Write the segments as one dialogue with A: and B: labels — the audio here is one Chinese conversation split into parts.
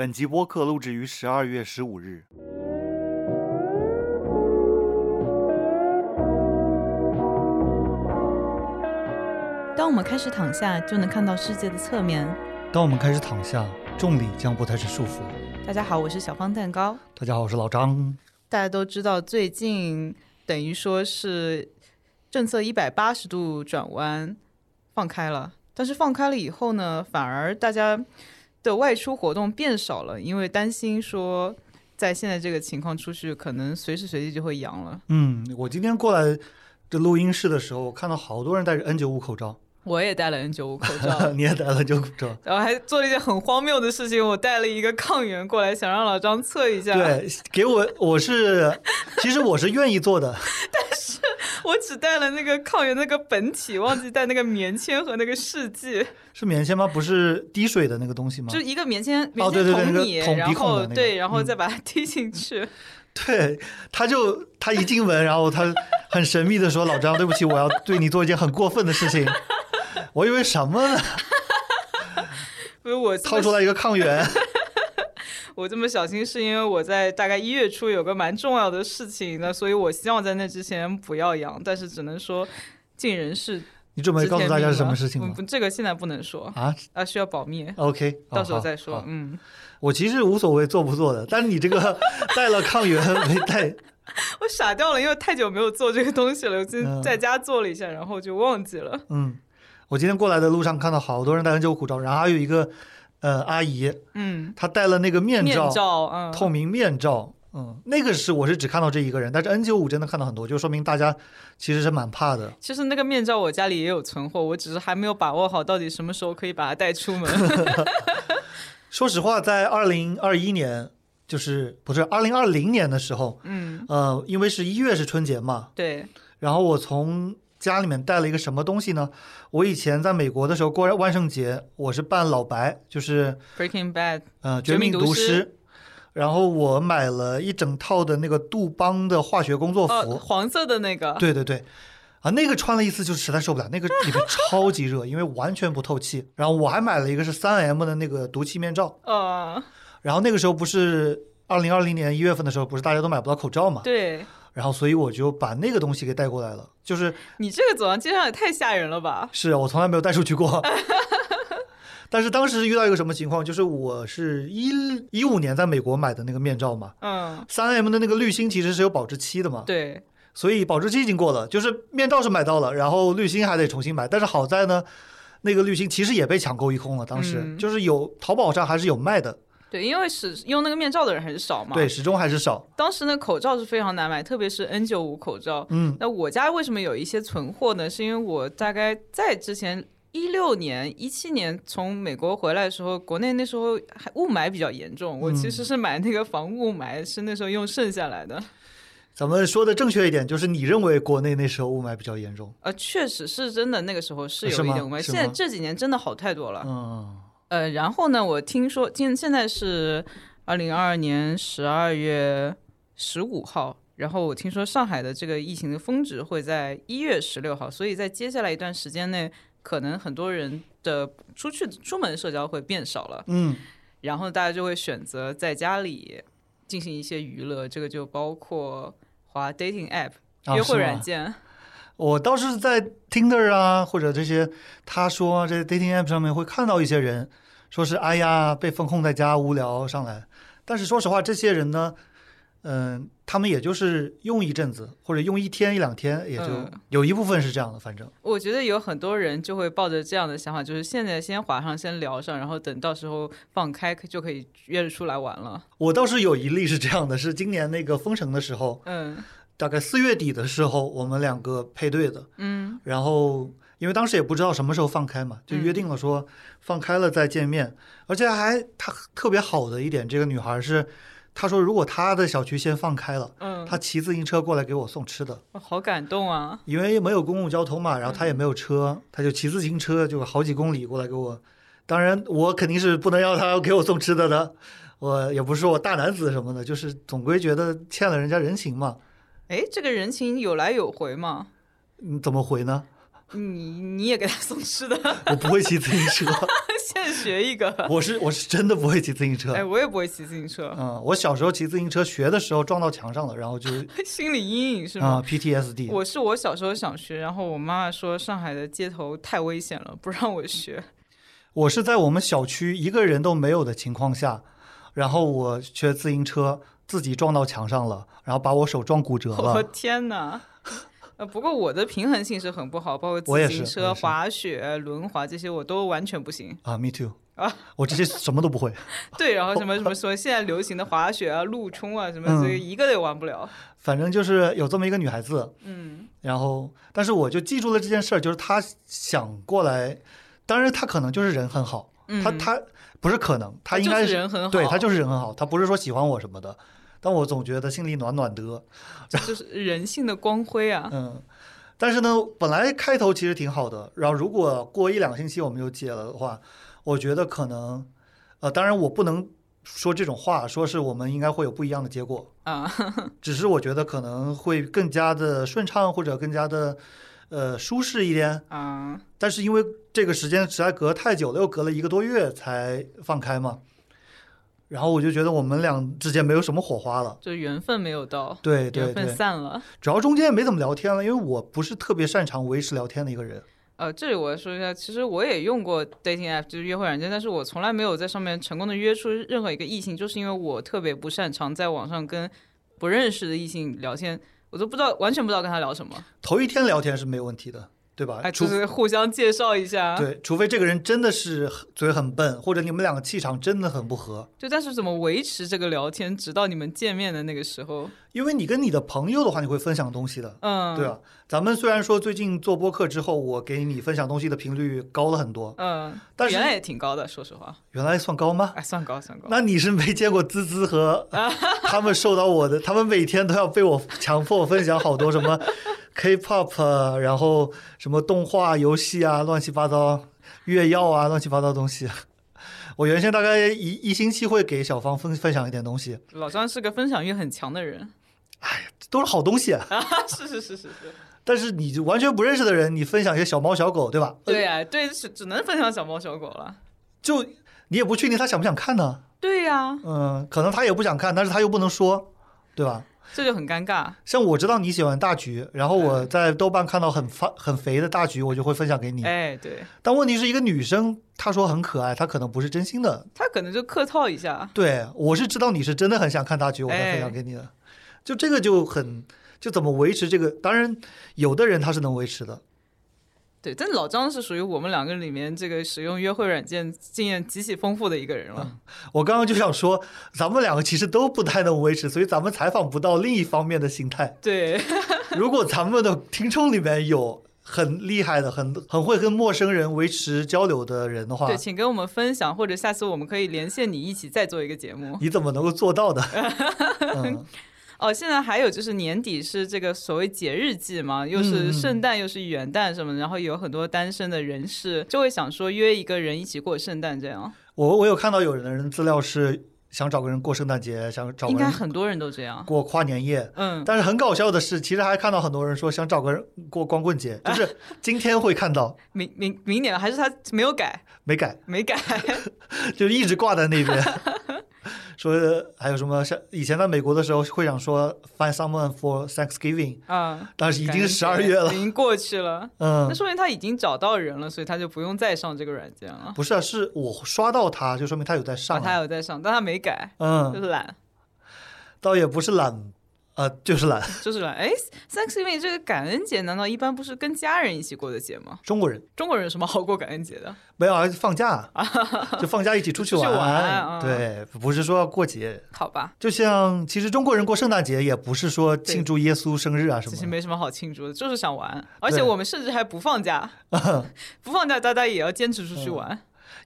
A: 本集播客录制于十二月十五日。
B: 当我们开始躺下，就能看到世界的侧面。
C: 当我们开始躺下，重力将不再是束缚。
B: 大家好，我是小方蛋糕。
C: 大家好，我是老张。
B: 大家都知道，最近等于说是政策一百八十度转弯，放开了。但是放开了以后呢，反而大家的外出活动变少了，因为担心说，在现在这个情况出去，可能随时随地就会阳了。
C: 嗯，我今天过来这录音室的时候，我看到好多人戴着 N 九五口罩。
B: 我也戴了 N 九五口罩，
C: 你也戴了 N 九五口罩，
B: 然后还做了一件很荒谬的事情，我带了一个抗原过来，想让老张测一下。
C: 对，给我，我是，其实我是愿意做的，
B: 但是我只带了那个抗原那个本体，忘记带那个棉签和那个试剂。
C: 是棉签吗？不是滴水的那个东西吗？
B: 就一个棉签，
C: 哦对对对，然
B: 后对，然后再把它滴进去。
C: 对，他就他一进门，然后他很神秘的说：“老张，对不起，我要对你做一件很过分的事情。” 我以为什么呢？
B: 不是我
C: 掏出来一个抗原。
B: 我这么小心是因为我在大概一月初有个蛮重要的事情，那所以我希望在那之前不要阳，但是只能说尽人事。
C: 你准备告诉大家是什么事情吗？
B: 这个现在不能说啊啊，需要保密。
C: OK，
B: 到时候再说。嗯，
C: 我其实无所谓做不做的，但是你这个带了抗原没带？
B: 我傻掉了，因为太久没有做这个东西了，我今天在家做了一下，然后就忘记了。
C: 嗯。我今天过来的路上看到好多人戴 N95 口罩，然后还有一个，呃，阿姨，
B: 嗯，
C: 她戴了那个面
B: 罩，
C: 嗯，透明面罩，嗯，那个是我是只看到这一个人，但是 N 九五真的看到很多，就说明大家其实是蛮怕的。
B: 其实那个面罩我家里也有存货，我只是还没有把握好到底什么时候可以把它带出门。
C: 说实话，在二零二一年，就是不是二零二零年的时候，
B: 嗯，
C: 呃，因为是一月是春节嘛，
B: 对，
C: 然后我从。家里面带了一个什么东西呢？我以前在美国的时候过万圣节，我是扮老白，就是《
B: Breaking Bad》
C: 呃，绝命毒师。然后我买了一整套的那个杜邦的化学工作服，
B: 黄色的那个。
C: 对对对，啊，那个穿了一次就实在受不了，那个里面超级热，因为完全不透气。然后我还买了一个是三 M 的那个毒气面罩。
B: 呃。
C: 然后那个时候不是二零二零年一月份的时候，不是大家都买不到口罩嘛？
B: 对。
C: 然后，所以我就把那个东西给带过来了。就是
B: 你这个走上街上也太吓人了吧？
C: 是我从来没有带出去过。但是当时遇到一个什么情况？就是我是一一五年在美国买的那个面罩嘛。
B: 嗯。
C: 三 M 的那个滤芯其实是有保质期的嘛？
B: 对。
C: 所以保质期已经过了，就是面罩是买到了，然后滤芯还得重新买。但是好在呢，那个滤芯其实也被抢购一空了。当时就是有淘宝上还是有卖的。
B: 对，因为使用那个面罩的人还是少嘛。
C: 对，始终还是少。
B: 当时那，口罩是非常难买，特别是 N95 口罩。
C: 嗯。
B: 那我家为什么有一些存货呢？是因为我大概在之前一六年、一七年从美国回来的时候，国内那时候还雾霾比较严重，我其实是买那个防雾霾，是那时候用剩下来的。
C: 咱们说的正确一点，就是你认为国内那时候雾霾比较严重？
B: 呃，确实是真的，那个时候是有一点雾霾。现在这几年真的好太多了。
C: 嗯。
B: 呃，然后呢，我听说今现在是。二零二二年十二月十五号，然后我听说上海的这个疫情的峰值会在一月十六号，所以在接下来一段时间内，可能很多人的出去出门社交会变少了。
C: 嗯，
B: 然后大家就会选择在家里进行一些娱乐，这个就包括滑 dating app 约会软件。
C: 我倒是在 Tinder 啊，或者这些，他说这 dating app 上面会看到一些人，说是哎呀被封控在家无聊上来。但是说实话，这些人呢，嗯，他们也就是用一阵子，或者用一天一两天，也就有一部分是这样的。反正
B: 我觉得有很多人就会抱着这样的想法，就是现在先划上，先聊上，然后等到时候放开就可以约着出来玩了。
C: 我倒是有一例是这样的，是今年那个封城的时候，
B: 嗯，
C: 大概四月底的时候，我们两个配对的，
B: 嗯，
C: 然后。因为当时也不知道什么时候放开嘛，就约定了说放开了再见面，而且还她特别好的一点，这个女孩是，她说如果她的小区先放开了，
B: 嗯，
C: 她骑自行车过来给我送吃的，
B: 好感动啊！
C: 因为没有公共交通嘛，然后她也没有车，她就骑自行车就好几公里过来给我，当然我肯定是不能要她给我送吃的的，我也不是说我大男子什么的，就是总归觉得欠了人家人情嘛。
B: 哎，这个人情有来有回嘛？
C: 嗯，怎么回呢？
B: 你你也给他送吃的，
C: 我不会骑自行车，
B: 现学一个。
C: 我是我是真的不会骑自行车。
B: 哎，我也不会骑自行车，
C: 嗯，我小时候骑自行车学的时候撞到墙上了，然后就
B: 心理阴影是
C: 啊、
B: 吗
C: ？PTSD。
B: 我是我小时候想学，然后我妈妈说上海的街头太危险了，不让我学。
C: 我是在我们小区一个人都没有的情况下，然后我学自行车自己撞到墙上了，然后把我手撞骨折了
B: 我
C: 了。
B: 天哪！呃，不过我的平衡性是很不好，包括自行车、滑雪、轮滑这些我都完全不行。
C: 啊，me too
B: 啊，
C: 我这些什么都不会。
B: 对，然后什么什么说现在流行的滑雪啊、路冲啊什么，
C: 嗯
B: 这个一个也玩不了。
C: 反正就是有这么一个女孩子，
B: 嗯，
C: 然后但是我就记住了这件事儿，就是她想过来，当然她可能就是人很好，
B: 嗯
C: 她她不是可能，她应
B: 就
C: 该
B: 是人很好，
C: 对她就是人很好，她不是说喜欢我什么的，但我总觉得心里暖暖的，
B: 就是人性的光辉啊。
C: 嗯。但是呢，本来开头其实挺好的，然后如果过一两个星期我们就解了的话，我觉得可能，呃，当然我不能说这种话，说是我们应该会有不一样的结果，
B: 啊，
C: 只是我觉得可能会更加的顺畅，或者更加的呃舒适一点。
B: 啊，
C: 但是因为这个时间实在隔太久了，又隔了一个多月才放开嘛，然后我就觉得我们俩之间没有什么火花了。
B: 就缘分没有到，
C: 对对
B: 缘分，散了。
C: 主要中间也没怎么聊天了，因为我不是特别擅长维持聊天的一个人。
B: 呃，这里我要说一下，其实我也用过 dating app，就是约会软件，但是我从来没有在上面成功的约出任何一个异性，就是因为我特别不擅长在网上跟不认识的异性聊天，我都不知道，完全不知道跟他聊什么，
C: 头一天聊天是没有问题的，对吧？
B: 就是互相介绍一下，
C: 对，除非这个人真的是嘴很笨，或者你们两个气场真的很不合。
B: 就但是怎么维持这个聊天，直到你们见面的那个时候，
C: 因为你跟你的朋友的话，你会分享东西的，
B: 嗯，
C: 对啊。咱们虽然说最近做播客之后，我给你分享东西的频率高了很多，
B: 嗯，
C: 但是
B: 原来也挺高的，说实话，
C: 原来算高吗？
B: 哎，算高算高，
C: 那你是没见过滋滋和 他们受到我的，他们每天都要被我强迫分享好多什么 K-pop，啊然后什么动画、游戏啊，乱七八糟，月药啊，乱七八糟东西。我原先大概一一星期会给小芳分分享一点东西，
B: 老张是个分享欲很强的人，哎
C: 都是好东西。
B: 啊，是是是是是，
C: 但是你就完全不认识的人，你分享一些小猫小狗，对吧？呃
B: 对呀、对，是只能分享小猫小狗了，
C: 就你也不确定他想不想看呢。
B: 对呀、
C: 嗯，可能他也不想看，但是他又不能说，对吧？
B: 这就很尴尬。
C: 像我知道你喜欢大橘，然后我在豆瓣看到很发很肥的大橘，我就会分享给你。
B: 哎，对
C: 但问题是一个女生，她说很可爱，她可能不是真心的。
B: 她可能就客套一下，
C: 对我是知道你是真的很想看大橘，我才
B: 哎
C: 分享给你的。就这个就很就怎么维持这个？当然，有的人他是能维持的。
B: 对，但老张是属于我们两个里面这个使用约会软件经验极其丰富的一个人了。
C: 我刚刚就想说，咱们两个其实都不太能维持，所以咱们采访不到另一方面的心态。
B: 对，
C: 如果咱们的听众里面有很厉害的、很很会跟陌生人维持交流的人的话
B: 对，，请跟我们分享，或者下次我们可以连线你一起再做一个节目。
C: 你怎么能够做到的？嗯，
B: 哦，现在还有就是年底是这个所谓节日季嘛，又是
C: 嗯
B: 圣诞又是元旦什么的，然后有很多单身的人士就会想说约一个人一起过圣诞这样，
C: 我我有看到有人的人资料是想找个人过圣诞节，想找
B: 应该很多人都这样。
C: 过跨年夜。
B: 嗯，
C: 但是很搞笑的是，其实还看到很多人说想找个人过光棍节，就是 今天会看到
B: 明明明年还是他没有改，
C: 没改，
B: 没改。
C: 就一直挂在那边。说还有什么像以前在美国的时候会想说 find someone for Thanksgiving，
B: 啊，
C: 但是已经十二月了
B: 已。经过去了。嗯那
C: 嗯，
B: 说明他已经找到人了，所以他就不用再上这个软件了。
C: 不是啊，是我刷到他，就说明他有在上
B: 啊，
C: 啊。
B: 他有在上，但他没改，就
C: 嗯，
B: 是懒，
C: 倒也不是懒，呃，就是懒。
B: 就是懒。哎，Thanksgiving 这个感恩节难道一般不是跟家人一起过的节吗？
C: 中国人
B: 中国人有什么好过感恩节的？
C: 没有啊，放假 就放假一起出去玩对，不是说要过节。
B: 好吧，
C: 就像其实中国人过圣诞节也不是说庆祝耶稣生日啊什么。
B: 其实没什么好庆祝的，就是想玩。而且我们甚至还不放假，不放假大家也要坚持出去玩。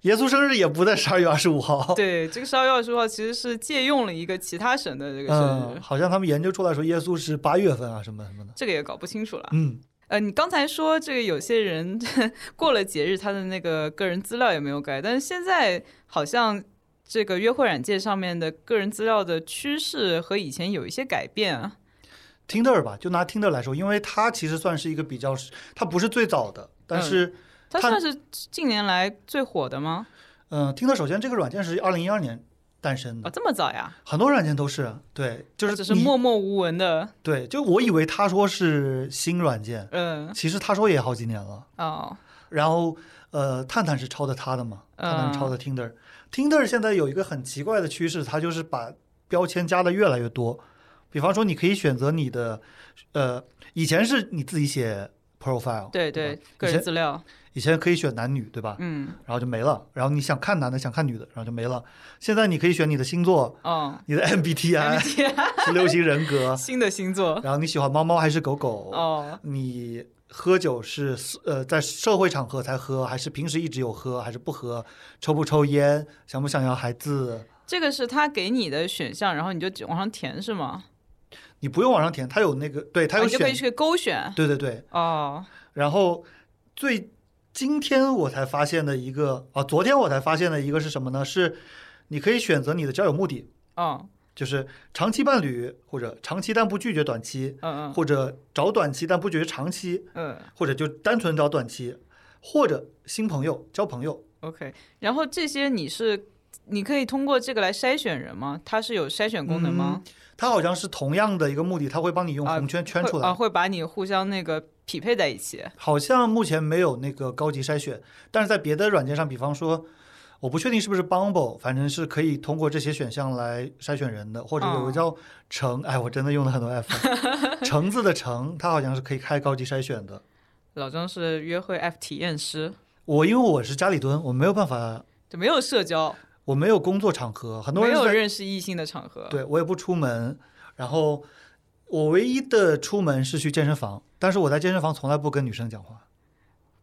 C: 耶稣生日也不在十二月二十五号。
B: 对，这个十二月二十五号其实是借用了一个其他省的这个生日，
C: 嗯，好像他们研究出来说耶稣是八月份啊什么什么的。
B: 这个也搞不清楚了。
C: 嗯，
B: 呃，你刚才说这个有些人 过了节日，他的那个个人资料也没有改，但是现在好像这个约会软件上面的个人资料的趋势和以前有一些改变啊。
C: Tinder 吧，就拿 Tinder 来说，因为它其实算是一个比较，它不是最早的，但是它
B: 它算是近年来最火的吗？
C: 嗯，听的首先这个软件是二零一二年诞生
B: 哦，
C: 的，
B: 这么早呀？
C: 很多软件都是对，就
B: 是只是默默无闻的，
C: 对，就我以为他说是新软件，
B: 嗯，
C: 其实他说也好几年了。
B: 哦，
C: 然后呃，探探是抄的他的嘛，探探是抄
B: 嗯
C: 的 Tinder。Tinder 现在有一个很奇怪的趋势，它就是把标签加的越来越多。比方说，你可以选择你的，呃，以前是你自己写 profile，
B: 对对，个人资料，
C: 以前可以选男女，对吧？
B: 嗯，
C: 然后就没了。然后你想看男的，想看女的，然后就没了。现在你可以选你的星座、
B: 哦
C: 你的 MBTI、十六型人格，
B: 新的星座，
C: 然后你喜欢猫猫还是狗狗？
B: 哦，
C: 你喝酒是呃在社会场合才喝，还是平时一直有喝，还是不喝？抽不抽烟？想不想要孩子？
B: 这个是他给你的选项，然后你就只往上填是吗？
C: 你不用往上填，他有那个，对，他有选，
B: 啊你就可以去勾选，
C: 对对对。
B: 哦，
C: 然后最今天我才发现的一个啊，昨天我才发现的一个是什么呢？是你可以选择你的交友目的，
B: 啊，
C: 就是长期伴侣，或者长期但不拒绝短期，
B: 嗯嗯
C: 或者找短期但不拒绝长期，
B: 嗯
C: 或者就单纯找短期，或者新朋友交朋友。
B: ，OK。然后这些你是你可以通过这个来筛选人吗？它是有筛选功能吗？
C: 它好像是同样的一个目的，它会帮你用
B: 啊
C: 红圈圈出来。
B: 会啊，会把你互相那个匹配在一起。
C: 好像目前没有那个高级筛选，但是在别的软件上，比方说，我不确定是不是 Bumble，反正是可以通过这些选项来筛选人的，或者有个
B: 哦
C: 叫橙，哎，我真的用了很多 F，橙子的橙，它好像是可以开高级筛选的。
B: 老张是约会 App 体验师，
C: 我因为我是家里蹲，我没有办法，
B: 就没有社交，
C: 我没有工作场合，很多
B: 没有
C: 人
B: 认识异性的场合。
C: 对我也不出门，然后我唯一的出门是去健身房，但是我在健身房从来不跟女生讲话，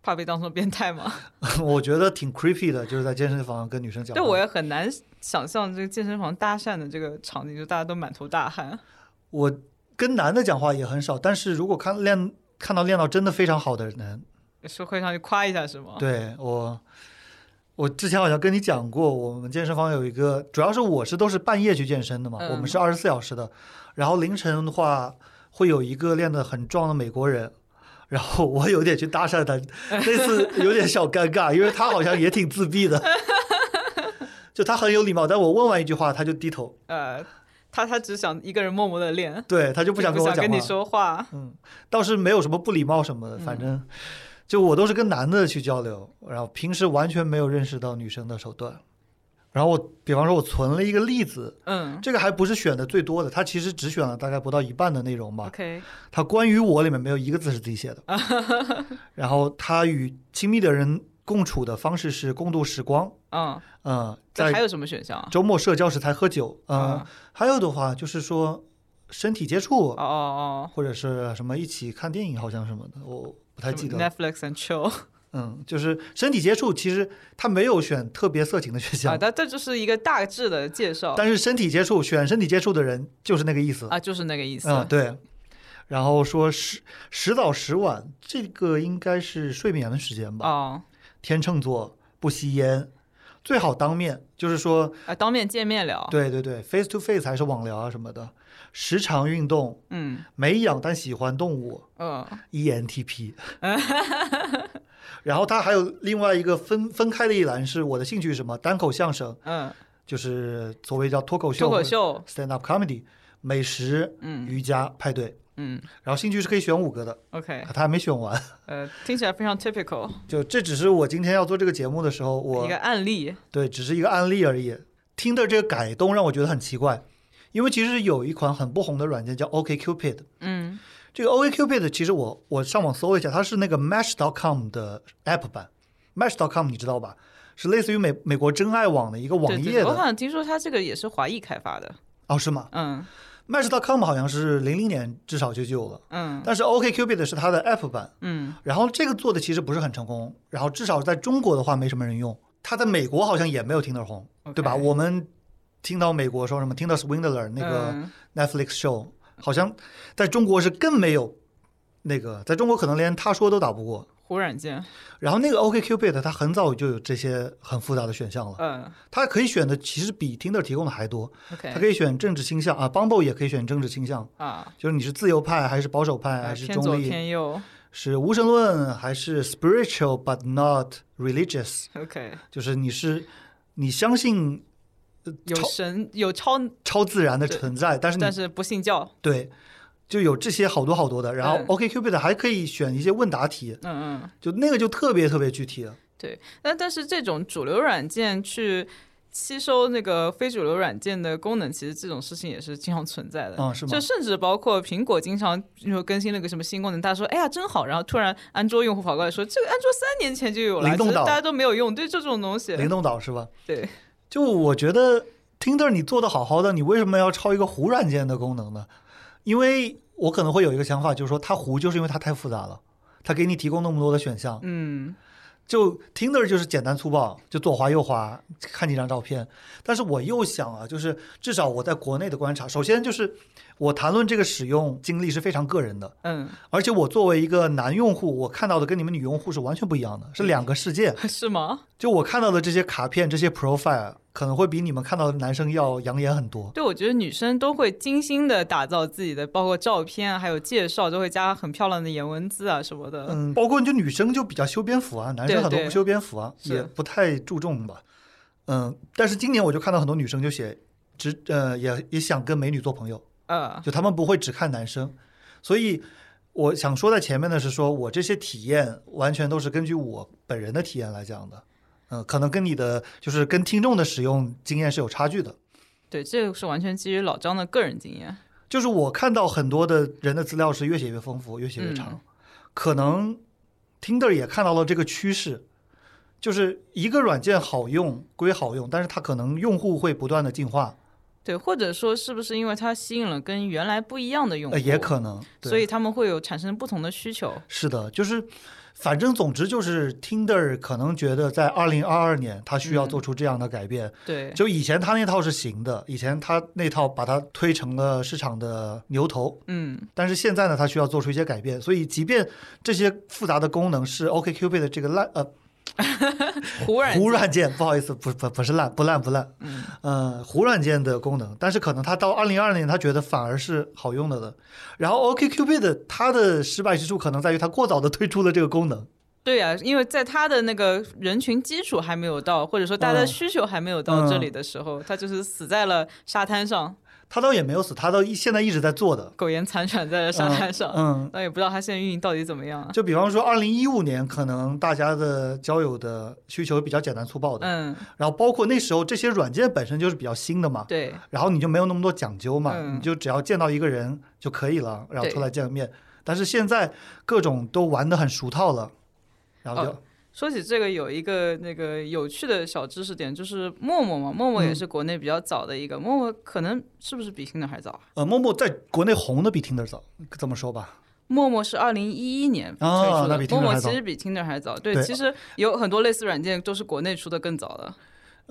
B: 怕被当成变态吗？
C: 我觉得挺 creepy 的，就是在健身房跟女生讲话。
B: 对，我也很难想象这个健身房搭讪的这个场景，就大家都满头大汗。
C: 我跟男的讲话也很少，但是如果看练看到练到真的非常好的人，
B: 是会上去夸一下是吗？
C: 对我，我之前好像跟你讲过，我们健身房有一个，主要是我是都是半夜去健身的嘛，
B: 嗯
C: 我们是二十四小时的，然后凌晨的话会有一个练得很壮的美国人。然后 我有点去搭讪他，那次有点小尴尬，因为他好像也挺自闭的，就他很有礼貌，但我问完一句话他就低头，
B: 呃，他他只想一个人默默的练，
C: 对他就不想跟我讲话。
B: 跟你说话。
C: 嗯，倒是没有什么不礼貌什么的，反正就我都是跟男的去交流，然后平时完全没有认识到女生的手段。然后我，比方说，我存了一个例子，
B: 嗯
C: 这个还不是选的最多的，它其实只选了大概不到一半的内容吧。
B: ，OK，
C: 它关于我里面没有一个字是自己写的。然后他与亲密的人共处的方式是共度时光，
B: 嗯，
C: 嗯，在
B: 这还有什么选项啊？
C: 周末社交时才喝酒，嗯，
B: 啊
C: 还有的话就是说身体接触
B: 哦，哦哦
C: 或者是什么一起看电影，好像什么的，我不太
B: 哦
C: 记得了。
B: ，Netflix and chill
C: 嗯，就是身体接触，其实他没有选特别色情的选
B: 啊，
C: 项，
B: 但这就是一个大致的介绍
C: 但是身体接触选身体接触的人就是那个意思。
B: 啊，就是那个意思。
C: 嗯，对。然后说十十早十晚，这个应该是睡眠的时间吧？
B: 哦，
C: 天秤座不吸烟，最好当面，就是说，
B: 啊，当面见面聊。，
C: 对对对，face to face 还是网聊啊什么的。时常运动，
B: 嗯
C: 没养但喜欢动物
B: 嗯
C: ，ENTP。然后他还有另外一个分分开的一栏是我的兴趣是什么？单口相声，
B: 嗯，
C: 就是所谓叫脱口秀、
B: 脱口秀
C: ，stand up comedy，美食、
B: 嗯
C: 瑜伽、派对。
B: 嗯
C: 然后兴趣是可以选五个的
B: ，，OK，
C: 他还没选完。
B: 呃，听起来非常 typical，
C: 就这只是我今天要做这个节目的时候，我
B: 一个案例。
C: 对只是一个案例而已。听的这个改动让我觉得很奇怪，因为其实有一款很不红的软件叫 OKCupid。
B: 嗯
C: 这个 OKCupid 其实我我上网搜了一下，它是那个 Match.com 的 App 版。Match.com 你知道吧？是类似于美美国真爱网的一个网
B: 对对，我好像听说它这个也是华裔开发的。
C: 哦，是吗
B: 嗯
C: ？Match.com 好像是零零年至少就有了，
B: 嗯
C: 但是 OKCupid 是它的 App 版。
B: 嗯
C: 然后这个做的其实不是很成功，然后至少在中国的话没什么人用，它在美国好像也没有听得红，对吧？我们听到美国说什么，听到 Swindler 那个
B: 嗯
C: Netflix show，、好像在中国是更没有那个，在中国可能连他说都打不过。
B: 胡软件。
C: 然后那个 OKCupid 它很早就有这些很复杂的选项了，
B: 嗯
C: 它可以选的其实比 Tinder 提供的还多，它可
B: ，OK
C: 以选政治倾向啊，Bumble 也可以选政治倾向，
B: 啊，
C: 就是你是自由派还是保守派
B: 呃
C: 还是
B: 偏左
C: 中立，
B: 偏右。
C: 是无神论还是 spiritual but not
B: religious，OK，
C: 就是你是你相信
B: 有神有超，
C: 超自然的存在，但是
B: 但是不信教。
C: 对，就有这些好多好多的。然后
B: 嗯
C: OKCupid 还可以选一些问答题，
B: 嗯嗯。
C: 就那个就特别特别具体了。
B: 对但但是这种主流软件去吸收那个非主流软件的功能，其实这种事情也是经常存在的。
C: 嗯，是吗
B: 就？甚至包括苹果经常就更新了个什么新功能，大家说哎呀真好，然后突然安卓用户跑过来说这个安卓三年前就有了，
C: 灵动岛
B: 只是大家都没有用，对这种东西，
C: 灵动岛是吧？
B: 对，
C: 就我觉得 Tinder 你做的好好的，你为什么要抄一个糊软件的功能呢？因为我可能会有一个想法，就是说它糊就是因为它太复杂了，它给你提供那么多的选项。
B: 嗯
C: 就 Tinder 就是简单粗暴，就左滑右滑看几张照片。但是我又想啊，就是至少我在国内的观察，首先就是我谈论这个使用经历是非常个人的，
B: 嗯，
C: 而且我作为一个男用户，我看到的跟你们女用户是完全不一样的，是两个世界。
B: 是吗？
C: 就我看到的这些卡片、这些 profile，可能会比你们看到的男生要养眼很多。
B: 对，我觉得女生都会精心的打造自己的，包括照片啊，还有介绍，都会加很漂亮的颜文字啊什么的。
C: 嗯，包括就女生就比较修边幅啊，男生很多不修边幅啊，
B: 是
C: 也不太注重吧。嗯，但是今年我就看到很多女生就写只呃也也想跟美女做朋友，
B: 呃，
C: 就他们不会只看男生，所以我想说在前面的是说我这些体验完全都是根据我本人的体验来讲的。嗯，可能跟你的就是跟听众的使用经验是有差距的。
B: 对，这个是完全基于老张的个人经验。
C: 就是我看到很多的人的资料是越写越丰富，越写越长，
B: 嗯
C: 可能 Tinder 也看到了这个趋势，就是一个软件好用归好用，但是它可能用户会不断的进化，
B: 对，或者说是不是因为它吸引了跟原来不一样的用户，
C: 呃，也可能，
B: 所以他们会有产生不同的需求。
C: 是的，就是反正总之就是 Tinder 可能觉得在二零二二年它需要
B: 嗯。
C: 做出这样的改变，
B: 对，
C: 就以前它那套是行的，以前它那套把它推成了市场的牛头，
B: 嗯，
C: 但是现在呢，它需要做出一些改变，所以即便这些复杂的功能是 OKCupid 的这个烂呃
B: 忽然
C: 糊软件，不好意思，不不不是烂，不烂不烂，
B: 嗯。
C: 呃，糊软件的功能，但是可能他到二零二二年，他觉得反而是好用的了。然后 OKCupid 它的失败之处可能在于它过早的推出了这个功能，
B: 对呀、因为在他的那个人群基础还没有到，或者说大家需求还没有到这里的时候，他就是死在了沙滩上，
C: 它倒也没有死，他倒一现在一直在做的。
B: 苟延残喘在了沙滩上。
C: 嗯，
B: 但也不知道他现在运营到底怎么样啊。
C: 就比方说二零一五年，可能大家的交友的需求比较简单粗暴的，
B: 嗯，
C: 然后包括那时候这些软件本身就是比较新的嘛，
B: 对，
C: 然后你就没有那么多讲究嘛，
B: 嗯
C: 你就只要见到一个人就可以了，然后
B: 对
C: 出来见个面。但是现在各种都玩的很熟套了，然后就、
B: 哦说起这个，有一个那个有趣的小知识点，就是陌陌嘛，陌陌也
C: 嗯
B: 是国内比较早的一个，陌陌可能是不是比 Tinder 还早啊？
C: 呃，陌陌在国内红的比 Tinder 早，这么说吧。
B: 陌陌是二零一一年推出的，
C: 哦那比
B: 陌陌其实比 Tinder 还早。对，
C: 对
B: 其实有很多类似软件都是国内出的更早的。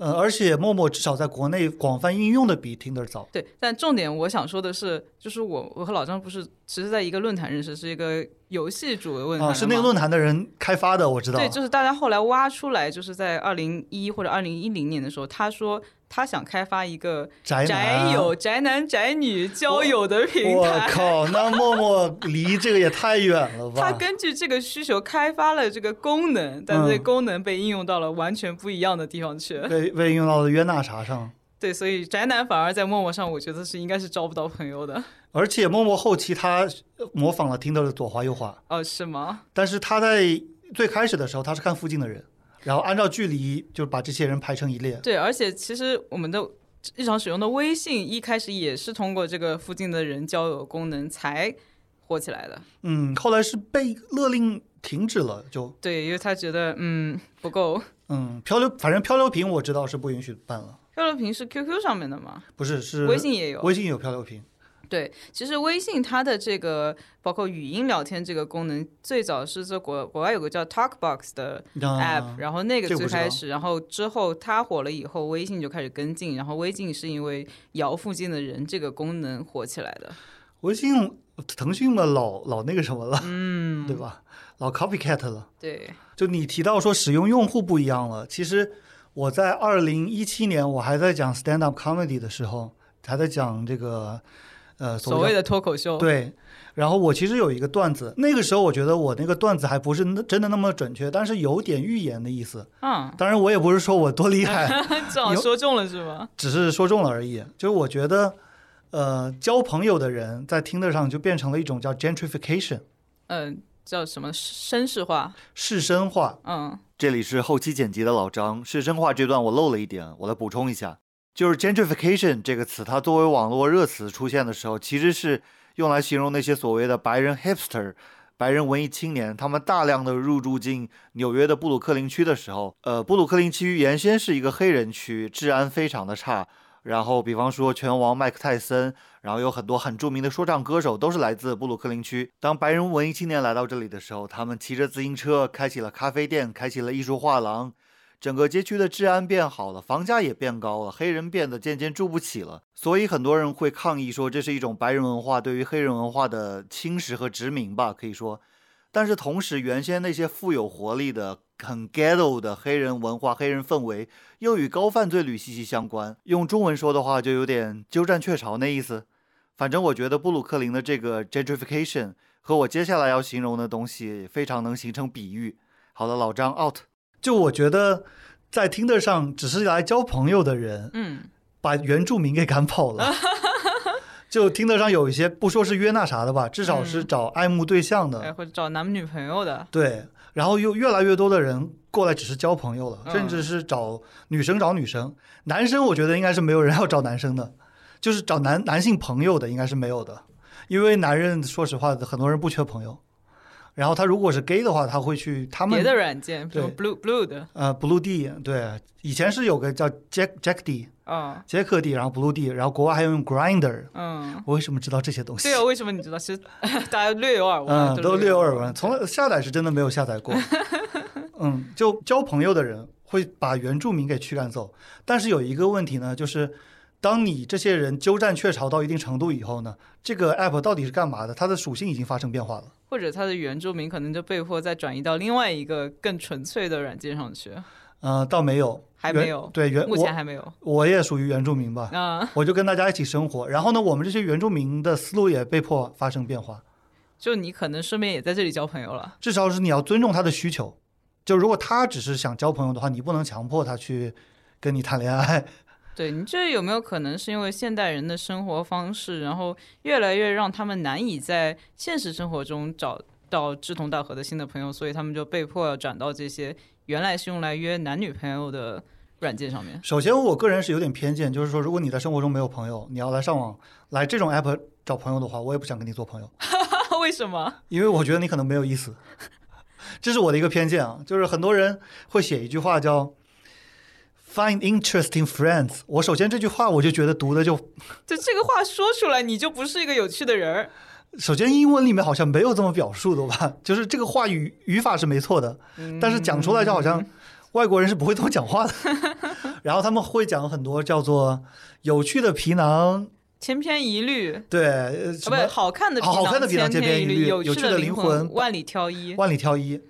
C: 呃，而且陌陌至少在国内广泛应用的比 Tinder 早。
B: 对，但重点我想说的是，就是我我和老张不是其实在一个论坛认识，是一个游戏主的论坛、
C: 啊，是那个。论坛的人开发的，我知道。
B: 对，就是大家后来挖出来，就是在二零一或者二零一零年的时候，他说他想开发一个
C: 宅
B: 宅友、宅男、宅女交友的平台我。
C: 靠，那陌陌离这个也太远了吧？
B: 他根据这个需求开发了这个功能，但是这功能被应用到了完全不一样的地方去。
C: 被被应用到了约纳啥上。
B: 对，所以宅男反而在陌陌上，我觉得是应该是招不到朋友的。
C: 而且陌陌后期他模仿了 Tinder 的左滑右滑，
B: 哦，是吗？
C: 但是他在最开始的时候，他是看附近的人，然后按照距离就把这些人排成一列。
B: 对，而且其实我们的日常使用的微信一开始也是通过这个附近的人交友功能才火起来的。
C: 嗯，后来是被勒令停止了，就
B: 对，因为他觉得嗯不够。
C: 嗯漂流，反正漂流瓶我知道是不允许办了，
B: 漂流瓶是 QQ 上面的吗，
C: 不是是
B: 微信也有。
C: 微信有漂流瓶。
B: 对，其实微信它的这个包括语音聊天这个功能，最早是在国国外有个叫 TalkBox 的 app，、
C: 啊
B: 然后那个最开始，然后之后它火了以后，微信就开始跟进，然后微信是因为摇附近的人这个功能火起来的。
C: 微信腾讯嘛老老那个什么了，
B: 嗯，
C: 对吧？老 copycat 了。
B: 对，
C: 就你提到说使用用户不一样了，其实我在二零一七年我还在讲 stand up comedy 的时候，还在讲这个呃
B: 所谓的脱口秀。，
C: 对。然后我其实有一个段子，那个时候我觉得我那个段子还不是那真的那么准确，但是有点预言的意思。
B: 嗯，
C: 当然我也不是说我多厉害，
B: 正好
C: 有
B: 说中了是吗？
C: 只是说中了而已。就是我觉得，呃，交朋友的人在听得上就变成了一种叫 gentrification
B: 嗯，叫什么绅士化？
C: 士绅化。
B: 嗯
A: 这里是后期剪辑的老张，是绅化这段我漏了一点，我来补充一下，就是 gentrification 这个词，它作为网络热词出现的时候，其实是用来形容那些所谓的白人 hipster。白人文艺青年，他们大量的入住进纽约的布鲁克林区的时候，呃，布鲁克林区原先是一个黑人区，治安非常的差。然后，比方说拳王麦克泰森，然后有很多很著名的说唱歌手都是来自布鲁克林区。当白人文艺青年来到这里的时候，他们骑着自行车，开启了咖啡店，开启了艺术画廊，整个街区的治安变好了，房价也变高了，黑人变得渐渐住不起了。所以很多人会抗议说，这是一种白人文化对于黑人文化的侵蚀和殖民吧，可以说。但是同时，原先那些富有活力的、很 ghetto 的黑人文化、黑人氛围，又与高犯罪率息息相关。用中文说的话，就有点鸠占鹊巢那意思。反正我觉得布鲁克林的这个 gentrification 和我接下来要形容的东西非常能形成比喻。好了，老张 out。
C: 就我觉得，在听得上只是来交朋友的人，
B: 嗯，
C: 把原住民给赶跑了。就听得上有一些不说是约那啥的吧，至少是
B: 嗯
C: 找爱慕对象的，
B: 哎，或者找男女朋友的，
C: 对。然后又越来越多的人过来只是交朋友了，
B: 嗯。
C: 甚至是找女生找女生，男生我觉得应该是没有人要找男生的，就是找男男性朋友的应该是没有的，因为男人说实话很多人不缺朋友。然后他如果是 gay 的话，他会去他们
B: 别的软件，比如
C: 对
B: Blue Blue 的，
C: 呃 Blue D 对，以前是有个叫 Jack Jack D
B: 嗯
C: 杰克 D，然后 Blue D，然后国外还有用 Grinder。
B: 嗯。
C: 我为什么知道这些东西？
B: 对啊，为什么你知道？其实 大家略有耳闻啊，
C: 嗯，都略有耳闻，从来下载是真的没有下载过。嗯，就交朋友的人会把原住民给驱赶走，但是有一个问题呢，就是当你这些人鸠占鹊巢到一定程度以后呢，这个 app 到底是干嘛的？它的属性已经发生变化了。
B: 或者他的原住民可能就被迫再转移到另外一个更纯粹的软件上去，
C: 呃，倒没有，
B: 还没有
C: 对原
B: 目前还没有。
C: 我也属于原住民吧，
B: 嗯、
C: 我就跟大家一起生活。然后呢，我们这些原住民的思路也被迫发生变化。
B: 就你可能顺便也在这里交朋友了。
C: 至少是你要尊重他的需求。就如果他只是想交朋友的话，你不能强迫他去跟你谈恋爱。
B: 对你这有没有可能是因为现代人的生活方式，然后越来越让他们难以在现实生活中找到志同道合的新的朋友，所以他们就被迫要转到这些原来是用来约男女朋友的软件上面。
C: 首先，我个人是有点偏见，就是说，如果你在生活中没有朋友，你要来上网来这种 app 找朋友的话，我也不想跟你做朋友，
B: 为什么？
C: 因为我觉得你可能没有意思。这是我的一个偏见啊，就是很多人会写一句话叫 “find interesting friends”。我首先这句话我就觉得读的就，
B: 就这个话说出来，你就不是一个有趣的人儿。
C: 首先英文里面好像没有这么表述的吧？就是这个话语语法是没错的，但是讲出来就好像外国人是不会这么讲话的。然后他们会讲很多叫做有趣的皮囊，
B: 千篇一律，
C: 对，呃
B: 不，好看的皮囊，
C: 好好看的皮囊
B: 千
C: 篇一律
B: 有
C: 有趣的灵
B: 魂万里挑一。
C: 万里挑一。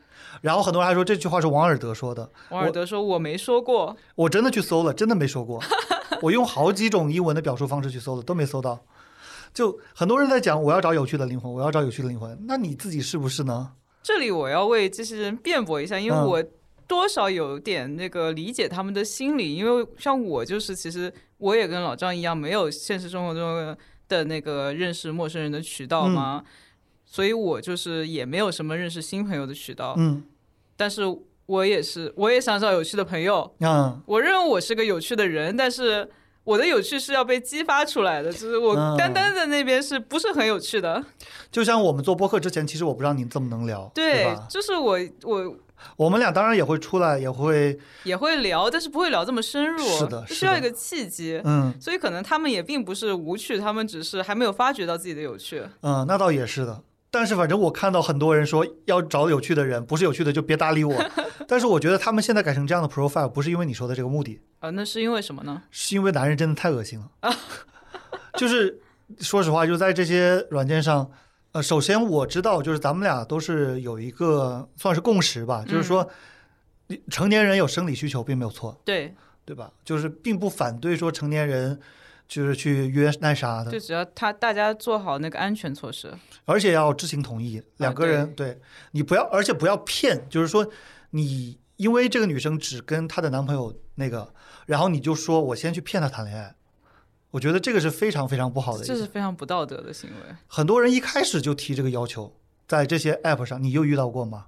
C: 然后很多人还说这句话是王尔德说的，
B: 王尔德说：“我没说过。
C: 我真的去搜了，真的没说过。我用好几种英文的表述方式去搜了，都没搜到。就很多人在讲我要找有趣的灵魂，我要找有趣的灵魂，那你自己是不是呢？”
B: 这里我要为这些人辩驳一下，因为
C: 嗯
B: 我多少有点那个理解他们的心理，因为像我就是，其实我也跟老张一样，没有现实生活中的那个认识陌生人的渠道嘛，所以我就是也没有什么认识新朋友的渠道。
C: 嗯
B: 但是我也是，我也想找有趣的朋友。
C: 嗯
B: 我认为我是个有趣的人，但是我的有趣是要被激发出来的，就是我
C: 嗯
B: 单单的那边是不是很有趣的？
C: 就像我们做播客之前，其实我不知道你这么能聊，对吧？
B: 就是我我
C: 我们俩当然也会出来，也会
B: 也会聊，但是不会聊这么深入，
C: 是的
B: 是需要一个契机。
C: 嗯
B: 所以可能他们也并不是无趣，他们只是还没有发掘到自己的有趣。
C: 嗯，那倒也是的。但是反正我看到很多人说要找有趣的人，不是有趣的就别搭理我。但是我觉得他们现在改成这样的 profile，不是因为你说的这个目的，
B: 啊，那是因为什么呢？
C: 是因为男人真的太恶心了。就是说实话，就在这些软件上，呃，首先我知道，就是咱们俩都是有一个算是共识吧，就是说，你成年人有生理需求并没有错，
B: 对，
C: 对吧？就是并不反对说成年人就是去约奈莎
B: 就，只要他大家做好那个安全措施，
C: 而且要知情同意，两个人、对你不要，而且不要骗，就是说你因为这个女生只跟她的男朋友那个，然后你就说我先去骗她谈恋爱，我觉得这个是非常非常不好的。
B: 这是非常不道德的行为。
C: 很多人一开始就提这个要求，在这些 app 上，你有遇到过吗？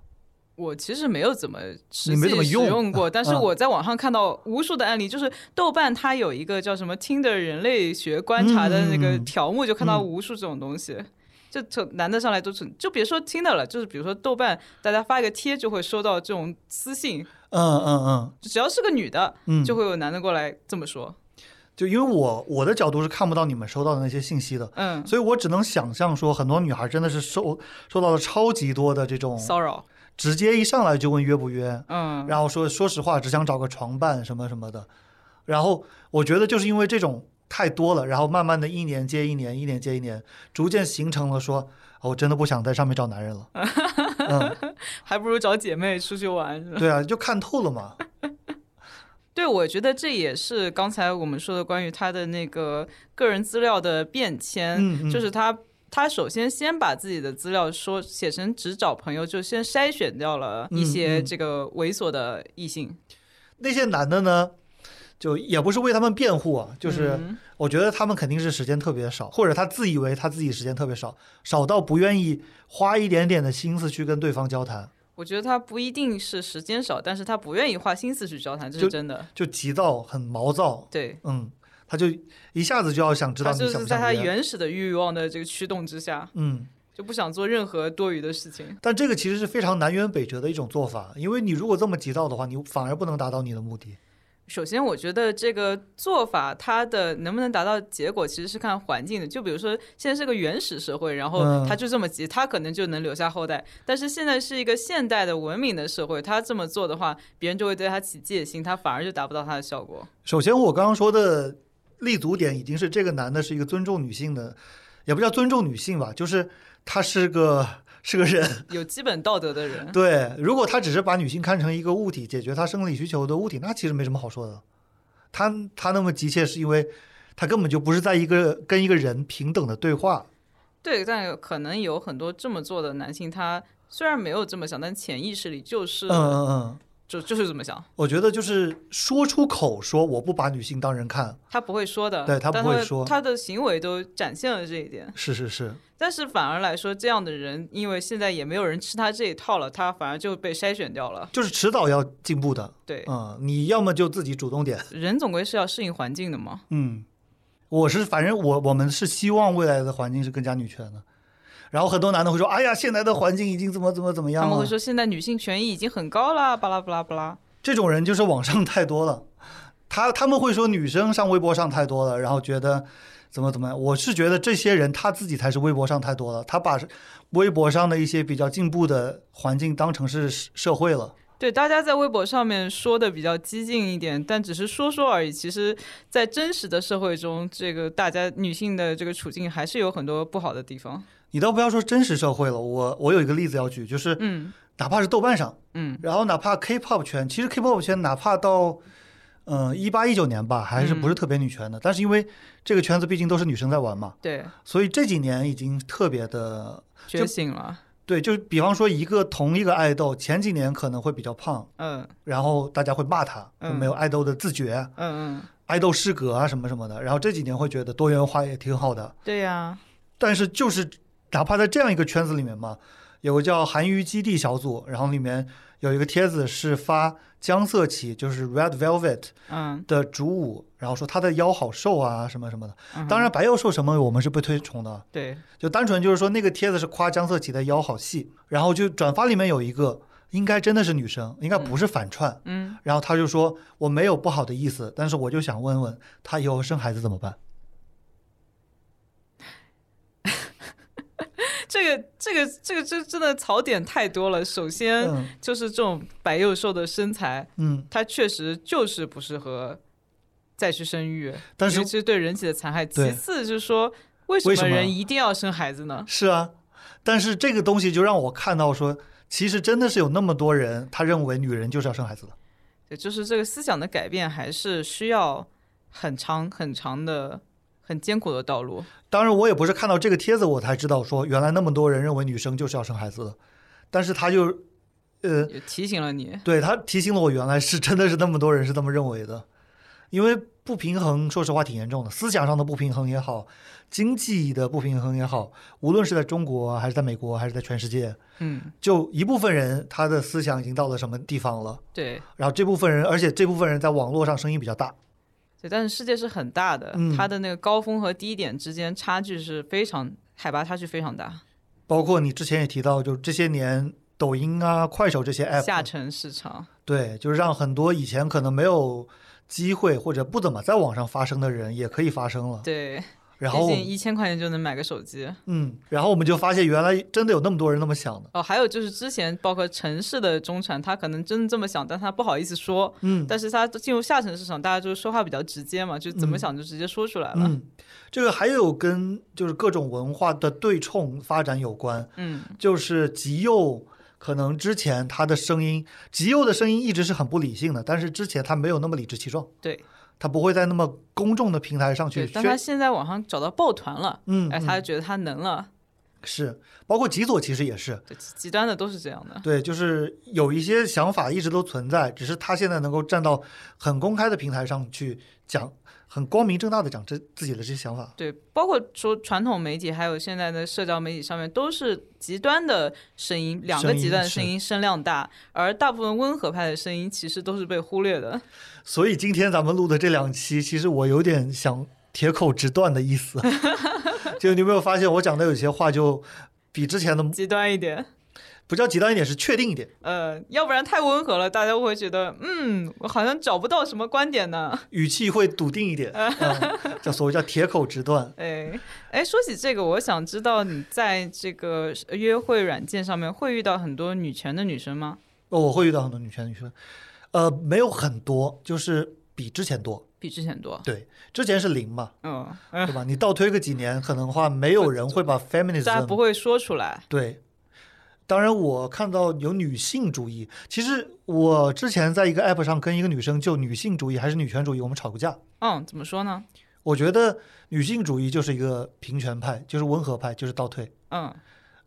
B: 我其实没有怎么实
C: 你没怎么
B: 际使
C: 用
B: 用过，但是
C: 嗯。
B: 我在网上看到无数的案例，就是豆瓣它有一个叫什么“听的人类学观察”的那个条目，就看到
C: 嗯。
B: 无数这种东西。就从男的上来都是，就别说听的了，就是比如说豆瓣，大家发一个贴就会收到这种私信，
C: 嗯嗯嗯。
B: 只要是个女的，
C: 嗯，
B: 就会有男的过来这么说。
C: 就因为我我的角度是看不到你们收到的那些信息的，
B: 嗯，
C: 所以我只能想象说，很多女孩真的是受受到了超级多的这种，
B: 骚扰，
C: 直接一上来就问约不约，
B: 嗯，
C: 然后说说实话只想找个床伴什么什么的，然后我觉得就是因为这种太多了，然后慢慢的一年接一年，一年接一年，逐渐形成了说，哦我真的不想在上面找男人了，嗯，
B: 还不如找姐妹出去玩。
C: 对啊，就看透了嘛，
B: 对，我觉得这也是刚才我们说的关于他的那个个人资料的变迁，
C: 嗯嗯。
B: 就是他他首先先把自己的资料说写成只找朋友，就先筛选掉了一些这个猥琐的异性，
C: 那些男的呢，就也不是为他们辩护啊，就是。
B: 嗯。
C: 我觉得他们肯定是时间特别少，或者他自以为他自己时间特别少，少到不愿意花一点点的心思去跟对方交谈，
B: 我觉得他不一定是时间少，但是他不愿意花心思去交谈，这
C: 是
B: 真的。
C: 就急躁、很毛躁，
B: 对，
C: 嗯，他就一下子就要想知道
B: 他
C: 你
B: 就是在他原始的欲望的这个驱动之下，
C: 嗯，
B: 就不想做任何多余的事情。
C: 但这个其实是非常南辕北辙的一种做法，因为你如果这么急躁的话，你反而不能达到你的目的。
B: 首先，我觉得这个做法它的能不能达到结果，其实是看环境的。就比如说，现在是个原始社会，然后
C: 嗯
B: 他就这么急，他可能就能留下后代。但是现在是一个现代的文明的社会，他这么做的话，别人就会对他起戒心，他反而就达不到他的效果。
C: 首先，我刚刚说的立足点已经是这个男的是一个尊重女性的，也不叫尊重女性吧，就是他是个是个人。
B: 有基本道德的人，
C: 对，如果他只是把女性看成一个物体，解决他生理需求的物体，那其实没什么好说的。他他那么急切，是因为他根本就不是在一个跟一个人平等的对话。
B: 对，但可能有很多这么做的男性，他虽然没有这么想，但潜意识里就是、
C: 嗯嗯嗯，
B: 就就是这么想。
C: 我觉得就是说出口说我不把女性当人看，
B: 他不会说的，
C: 对他不会说
B: 他的行为都展现了这一点。
C: 是是是，
B: 但是反而来说，这样的人，因为现在也没有人吃他这一套了，他反而就被筛选掉了。
C: 就是迟早要进步的。
B: 对，
C: 嗯，你要么就自己主动点。
B: 人总归是要适应环境的嘛。
C: 嗯，我是反正我我们是希望未来的环境是更加女权的。然后很多男的会说：“哎呀，现在的环境已经怎么怎么怎么样了。”
B: 他们会说现在女性权益已经很高啦，巴拉巴拉巴拉。
C: 这种人就是网上太多了，他他们会说女生上微博上太多了，然后觉得怎么怎么样。我是觉得这些人他自己才是微博上太多了，他把微博上的一些比较进步的环境当成是社会了。
B: 对，大家在微博上面说的比较激进一点，但只是说说而已。其实，在真实的社会中，这个大家女性的这个处境还是有很多不好的地方。
C: 你倒不要说真实社会了，我我有一个例子要举，就是
B: 嗯
C: 哪怕是豆瓣上，
B: 嗯
C: 然后哪怕 K-pop 圈，其实 K-pop 圈哪怕到嗯一八一九年吧，还是不是特别女权的。但是因为这个圈子毕竟都是女生在玩嘛，
B: 对，
C: 所以这几年已经特别的
B: 觉醒了。
C: 对，就是比方说一个同一个爱豆，前几年可能会比较胖，
B: 嗯
C: 然后大家会骂他，没有爱豆的自觉、
B: 嗯嗯，
C: 爱豆失格啊什么什么的。然后这几年会觉得多元化也挺好的，
B: 对呀、
C: 但是就是哪怕在这样一个圈子里面嘛，有个叫韩娱基地小组，然后里面有一个帖子是发江色琪，就是 Red Velvet
B: 嗯，
C: 的主舞，然后说她的腰好瘦啊什么什么的。
B: 嗯
C: 当然白幼瘦什么我们是不推崇的，
B: 对，
C: 就单纯就是说那个帖子是夸江色琪的腰好细，然后就转发里面有一个应该真的是女生，应该不是反串，
B: 嗯，
C: 然后他就说我没有不好的意思，但是我就想问问她以后生孩子怎么办？
B: 这个这个这个这真的槽点太多了。首先
C: 嗯
B: 就是这种白幼瘦的身材，
C: 嗯，
B: 它确实就是不适合再去生育，
C: 但是
B: 尤其实对人体的残害。其次就是说，为什
C: 么
B: 人一定要生孩子呢？
C: 是啊，但是这个东西就让我看到说，其实真的是有那么多人，他认为女人就是要生孩子的。
B: 对，就是这个思想的改变，还是需要很长很长的很艰苦的道路。
C: 当然，我也不是看到这个帖子我才知道说，原来那么多人认为女生就是要生孩子的，但是他就，呃，
B: 提醒了你，
C: 对他提醒了我，原来是真的是那么多人是这么认为的，因为不平衡，说实话挺严重的，思想上的不平衡也好，经济的不平衡也好，无论是在中国还是在美国还是在全世界，
B: 嗯，
C: 就一部分人他的思想已经到了什么地方了，
B: 对。
C: 然后这部分人，而且这部分人在网络上声音比较大，
B: 对，但是世界是很大的，
C: 嗯
B: 它的那个高峰和低点之间差距是非常海拔差距非常大，
C: 包括你之前也提到，就这些年抖音啊、快手这些 app，
B: 下沉市场，
C: 对，就是让很多以前可能没有机会或者不怎么在网上发声的人也可以发声了。
B: 对，
C: 然后
B: 一千块钱就能买个手机。
C: 嗯，然后我们就发现原来真的有那么多人那么想的。
B: 哦，还有就是之前包括城市的中产，他可能真的这么想，但他不好意思说。
C: 嗯
B: 但是他进入下沉市场，大家就说话比较直接嘛，就怎么
C: 嗯
B: 想就直接说出来了。
C: 嗯，这个还有跟就是各种文化的对冲发展有关，
B: 嗯
C: 就是极右。可能之前他的声音，极右的声音一直是很不理性的，但是之前他没有那么理直气壮，
B: 对
C: 他不会在那么公众的平台上去
B: 对，但他，现在网上找到抱团了，
C: 嗯，
B: 哎，
C: 嗯
B: 他就觉得他能了。
C: 是，包括极左其实也是，
B: 极端的都是这样的。
C: 对，就是有一些想法一直都存在，只是他现在能够站到很公开的平台上去讲，很光明正大的讲这自己的这些想法。
B: 对，包括说传统媒体，还有现在的社交媒体上面，都是极端的声音，两个极端的声音声量大，而大部分温和派的声音其实都是被忽略的。
C: 所以今天咱们录的这两期，其实我有点想铁口直断的意思。就你有没有发现，我讲的有些话就比之前的
B: 极端一点，
C: 不叫极端一点，是确定一点，
B: 呃，要不然太温和了，大家会觉得，嗯，我好像找不到什么观点呢。
C: 语气会笃定一点，嗯、叫所谓叫铁口直断。
B: 哎哎，说起这个，我想知道你在这个约会软件上面会遇到很多女权的女生吗？
C: 哦我会遇到很多女权女生，呃，没有很多，就是比之前多。
B: 比之前多。
C: 对，之前是零嘛，
B: 嗯，
C: 对吧？你倒推个几年，可能的话没有人会把 feminism
B: 大家不会说出来。
C: 对。当然，我看到有女性主义。其实我之前在一个 app 上跟一个女生就女性主义还是女权主义，我们吵过架。
B: 嗯，怎么说呢？
C: 我觉得女性主义就是一个平权派，就是温和派，就是倒退。
B: 嗯，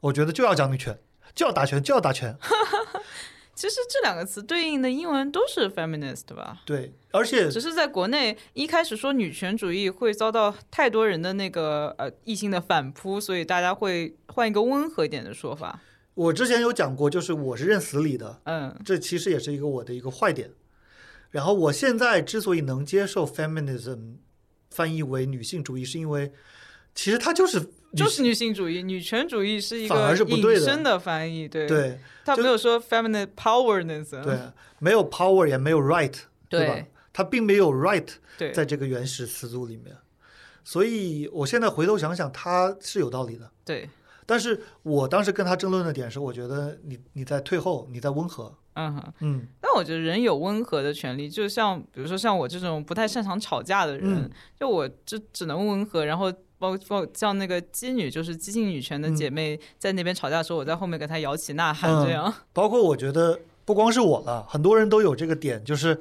C: 我觉得就要讲女权，就要打拳，就要打拳。
B: 其实这两个词对应的英文都是 feminist 吧？
C: 对，而且
B: 只是在国内一开始说女权主义会遭到太多人的那个呃异性的反扑，所以大家会换一个温和一点的说法。
C: 我之前有讲过，就是我是认死理的，
B: 嗯
C: 这其实也是一个我的一个坏点。然后我现在之所以能接受 feminism 翻译为女性主义，是因为其实它就是
B: 就是女性主义，女权主义是一
C: 反
B: 个
C: 而是不对的
B: 引申的翻译，对，
C: 对就
B: 他没有说 feminine powernism，
C: 对，没有 power 也没有 right，
B: 对
C: 吧？它并没有 right
B: 对
C: 在这个原始词组里面，所以我现在回头想想，它是有道理的。
B: 对，
C: 但是我当时跟他争论的点是，我觉得你你在退后，你在温和，
B: 嗯哼。
C: 嗯。
B: 但我觉得人有温和的权利，就像比如说像我这种不太擅长吵架的人，
C: 嗯。
B: 就我就只能温和，然后包括像那个激女，就是激进女权的姐妹，在那边吵架的时候，我在后面给她摇旗呐喊，
C: 嗯
B: 这样。
C: 包括我觉得不光是我了，很多人都有这个点，就是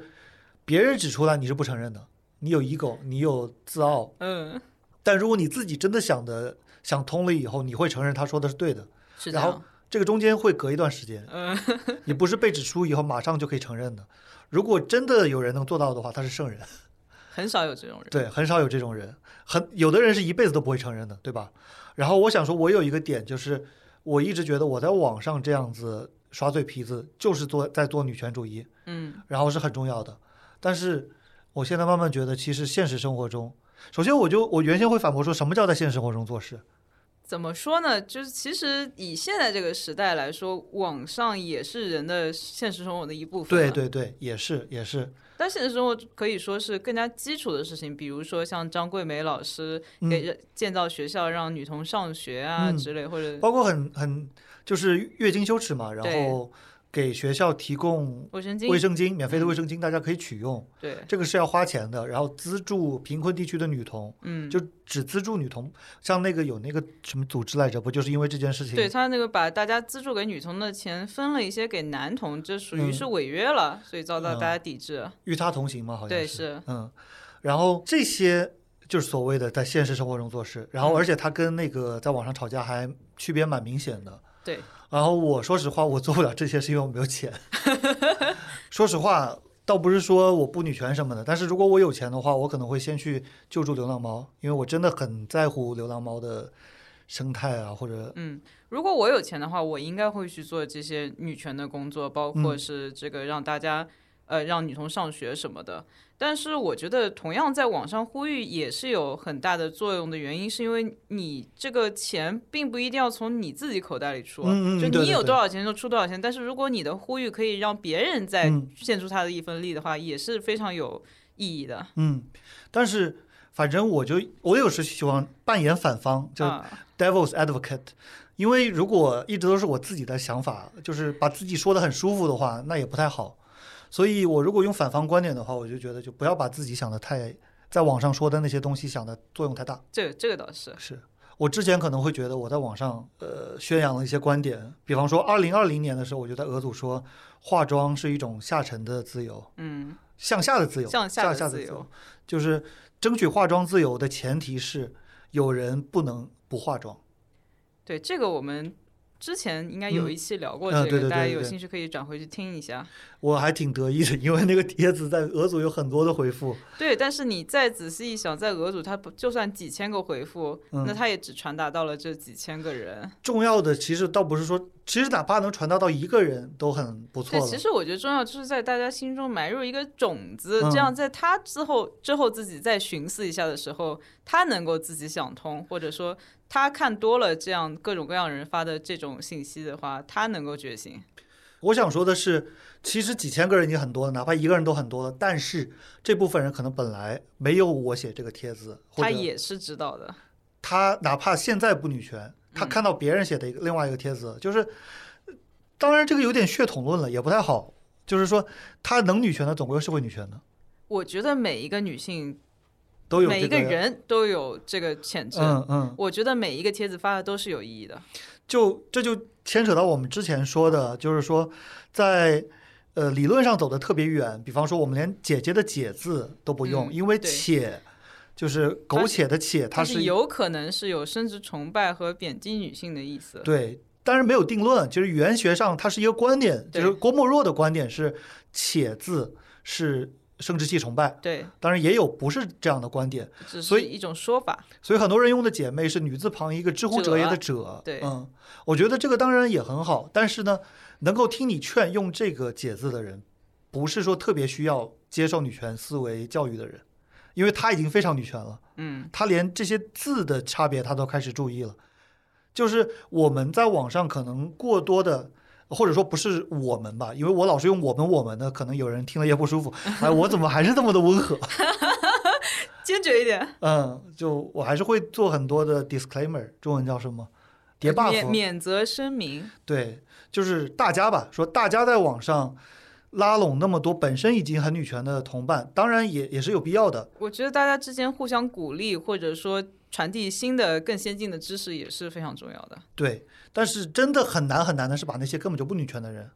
C: 别人指出来你是不承认的，你有 ego，你有自傲，
B: 嗯，
C: 但如果你自己真的想的想通了以后，你会承认他说的是对的，然后
B: 这
C: 个中间会隔一段时间，
B: 嗯，
C: 你不是被指出以后马上就可以承认的。如果真的有人能做到的话，他是圣人。
B: 很少有这种人。
C: 对，很少有这种人，很有的人是一辈子都不会承认的，对吧？然后我想说，我有一个点，就是我一直觉得我在网上这样子耍嘴皮子，就是做在做女权主义，
B: 嗯，
C: 然后是很重要的。但是我现在慢慢觉得，其实现实生活中，首先我就我原先会反驳说，什么叫在现实生活中做事？
B: 怎么说呢？就是其实以现在这个时代来说，网上也是人的现实生活的一部分。
C: 对。对对，也是也是，
B: 但现实生活可以说是更加基础的事情，比如说像张桂梅老师给建造学校让女童上学啊
C: 嗯
B: 之类，或者
C: 包括很很就是月经羞耻嘛，然后给学校提供
B: 卫生巾。
C: 卫生巾，免费的卫生巾，大家可以取用。
B: 对，
C: 这个是要花钱的，然后资助贫困地区的女童，
B: 嗯，
C: 就只资助女童。像那个有那个什么组织来着，不就是因为这件事情？
B: 对他那个把大家资助给女童的钱分了一些给男童，这属于
C: 嗯
B: 是违约了，所以遭到大家抵制。
C: 与他同行嘛，好像
B: 对，是。
C: 嗯，然后这些就是所谓的在现实生活中做事，然后
B: 嗯
C: 而且他跟那个在网上吵架还区别蛮明显的。
B: 对，
C: 然后我说实话，我做不了这些是因为我没有钱。说实话，倒不是说我不女权什么的，但是如果我有钱的话，我可能会先去救助流浪猫，因为我真的很在乎流浪猫的生态啊，或者
B: 嗯，如果我有钱的话，我应该会去做这些女权的工作，包括
C: 嗯
B: 是这个让大家、呃让女童上学什么的。但是我觉得，同样在网上呼吁也是有很大的作用的原因，是因为你这个钱并不一定要从你自己口袋里出，
C: 嗯嗯
B: 就你有多少钱就出多少钱。但是如果你的呼吁可以让别人再
C: 嗯
B: 献出他的一份力的话，也是非常有意义的。
C: 嗯，但是反正我就我有时喜欢扮演反方，就
B: 啊
C: ，devil's advocate，因为如果一直都是我自己的想法，就是把自己说的很舒服的话，那也不太好。所以我如果用反方观点的话，我就觉得就不要把自己想的太在网上说的那些东西想的作用太大。
B: 这个这个倒是，
C: 是我之前可能会觉得我在网上呃宣扬了一些观点，比方说二零二零年的时候，我就在俄组说化妆是一种下沉的自由，
B: 嗯，
C: 向下的自由，
B: 向下
C: 的
B: 自由，
C: 就是争取化妆自由的前提是有人不能不化妆。
B: 对这个我们。之前应该有
C: 嗯
B: 一期聊过
C: 嗯
B: 这个，大家
C: 对对对对对
B: 有兴趣可以转回去听一下。
C: 我还挺得意的，因为那个帖子在俄组有很多的回复。
B: 对，但是你再仔细一想，在俄组，它不就算几千个回复，
C: 嗯
B: 那它也只传达到了这几千个人。
C: 重要的其实倒不是说，其实哪怕能传达到一个人都很不错
B: 对，
C: 了。
B: 其实我觉得重要就是在大家心中埋入一个种子，
C: 嗯
B: 这样在他之后之后自己再寻思一下的时候，他能够自己想通，或者说他看多了这样各种各样人发的这种信息的话，他能够觉醒。
C: 我想说的是，其实几千个人已经很多了，哪怕一个人都很多了。但是这部分人可能本来没有我写这个帖子，
B: 他也是知道的，
C: 他哪怕现在不女权，他
B: 嗯
C: 看到别人写的一个另外一个帖子，就是，当然这个有点血统论了，也不太好。就是说，他能女权的，总归是会女权的，
B: 我觉得每一个女性，
C: 都有、这
B: 每一个人都有这个潜质。
C: 嗯嗯，
B: 我觉得每一个帖子发的都是有意义的。
C: 就这就牵扯到我们之前说的，就是说，在呃理论上走的特别远，比方说我们连姐姐的姐字都不用，
B: 嗯
C: 因为且就是苟且的且，它
B: 它
C: 是
B: 有可能是有生殖崇拜和贬低女性的意思。
C: 对，但是没有定论，就是语言学上它是一个观点，就是郭沫若的观点是且字是生殖器崇拜，
B: 对，
C: 当然也有不是这样的观点，所以
B: 一种说法。
C: 所以很多人用的姐妹是女字旁一个知乎者也的者，
B: 对
C: 嗯，我觉得这个当然也很好，但是呢，能够听你劝用这个解字的人，不是说特别需要接受女权思维教育的人，因为他已经非常女权了。
B: 嗯，
C: 他连这些字的差别他都开始注意了。就是我们在网上可能过多的，或者说不是我们吧，因为我老是用我们我们的，可能有人听了也不舒服。哎，我怎么还是这么的温和？
B: 坚决一点，
C: 嗯，就我还是会做很多的 disclaimer，中文叫什么？叠
B: 免
C: buff。
B: 免责声明。
C: 对，就是大家吧，说大家在网上拉拢那么多本身已经很女权的同伴，当然也也是有必要的。
B: 我觉得大家之间互相鼓励，或者说传递新的、更先进的知识，也是非常重要的。
C: 对，但是真的很难很难的是把那些根本就不女权的人，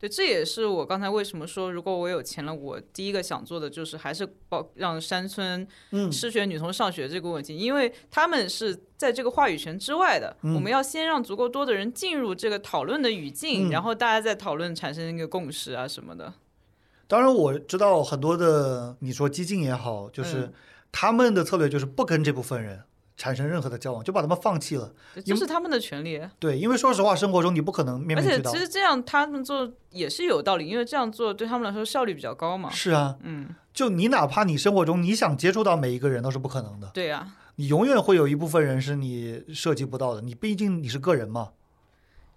B: 对，这也是我刚才为什么说，如果我有钱了，我第一个想做的就是还是保让山村
C: 嗯，
B: 失学女童上学这个问题，因为他们是在这个话语权之外的。
C: 嗯
B: 我们要先让足够多的人进入这个讨论的语境，
C: 嗯
B: 然后大家再讨论产生一个共识啊什么的。
C: 当然我知道很多的，你说激进也好，就是
B: 嗯
C: 他们的策略就是不跟这部分人产生任何的交往，就把他们放弃了。
B: 这是他们的权利。
C: 对，因为说实话，生活中你不可能面面俱到
B: 而且其。实这样他们做也是有道理，因为这样做对他们来说效率比较高嘛。
C: 是啊，
B: 嗯，
C: 就你哪怕你生活中你想接触到每一个人都是不可能的，
B: 对呀、
C: 你永远会有一部分人是你涉及不到的。你毕竟你是个人嘛。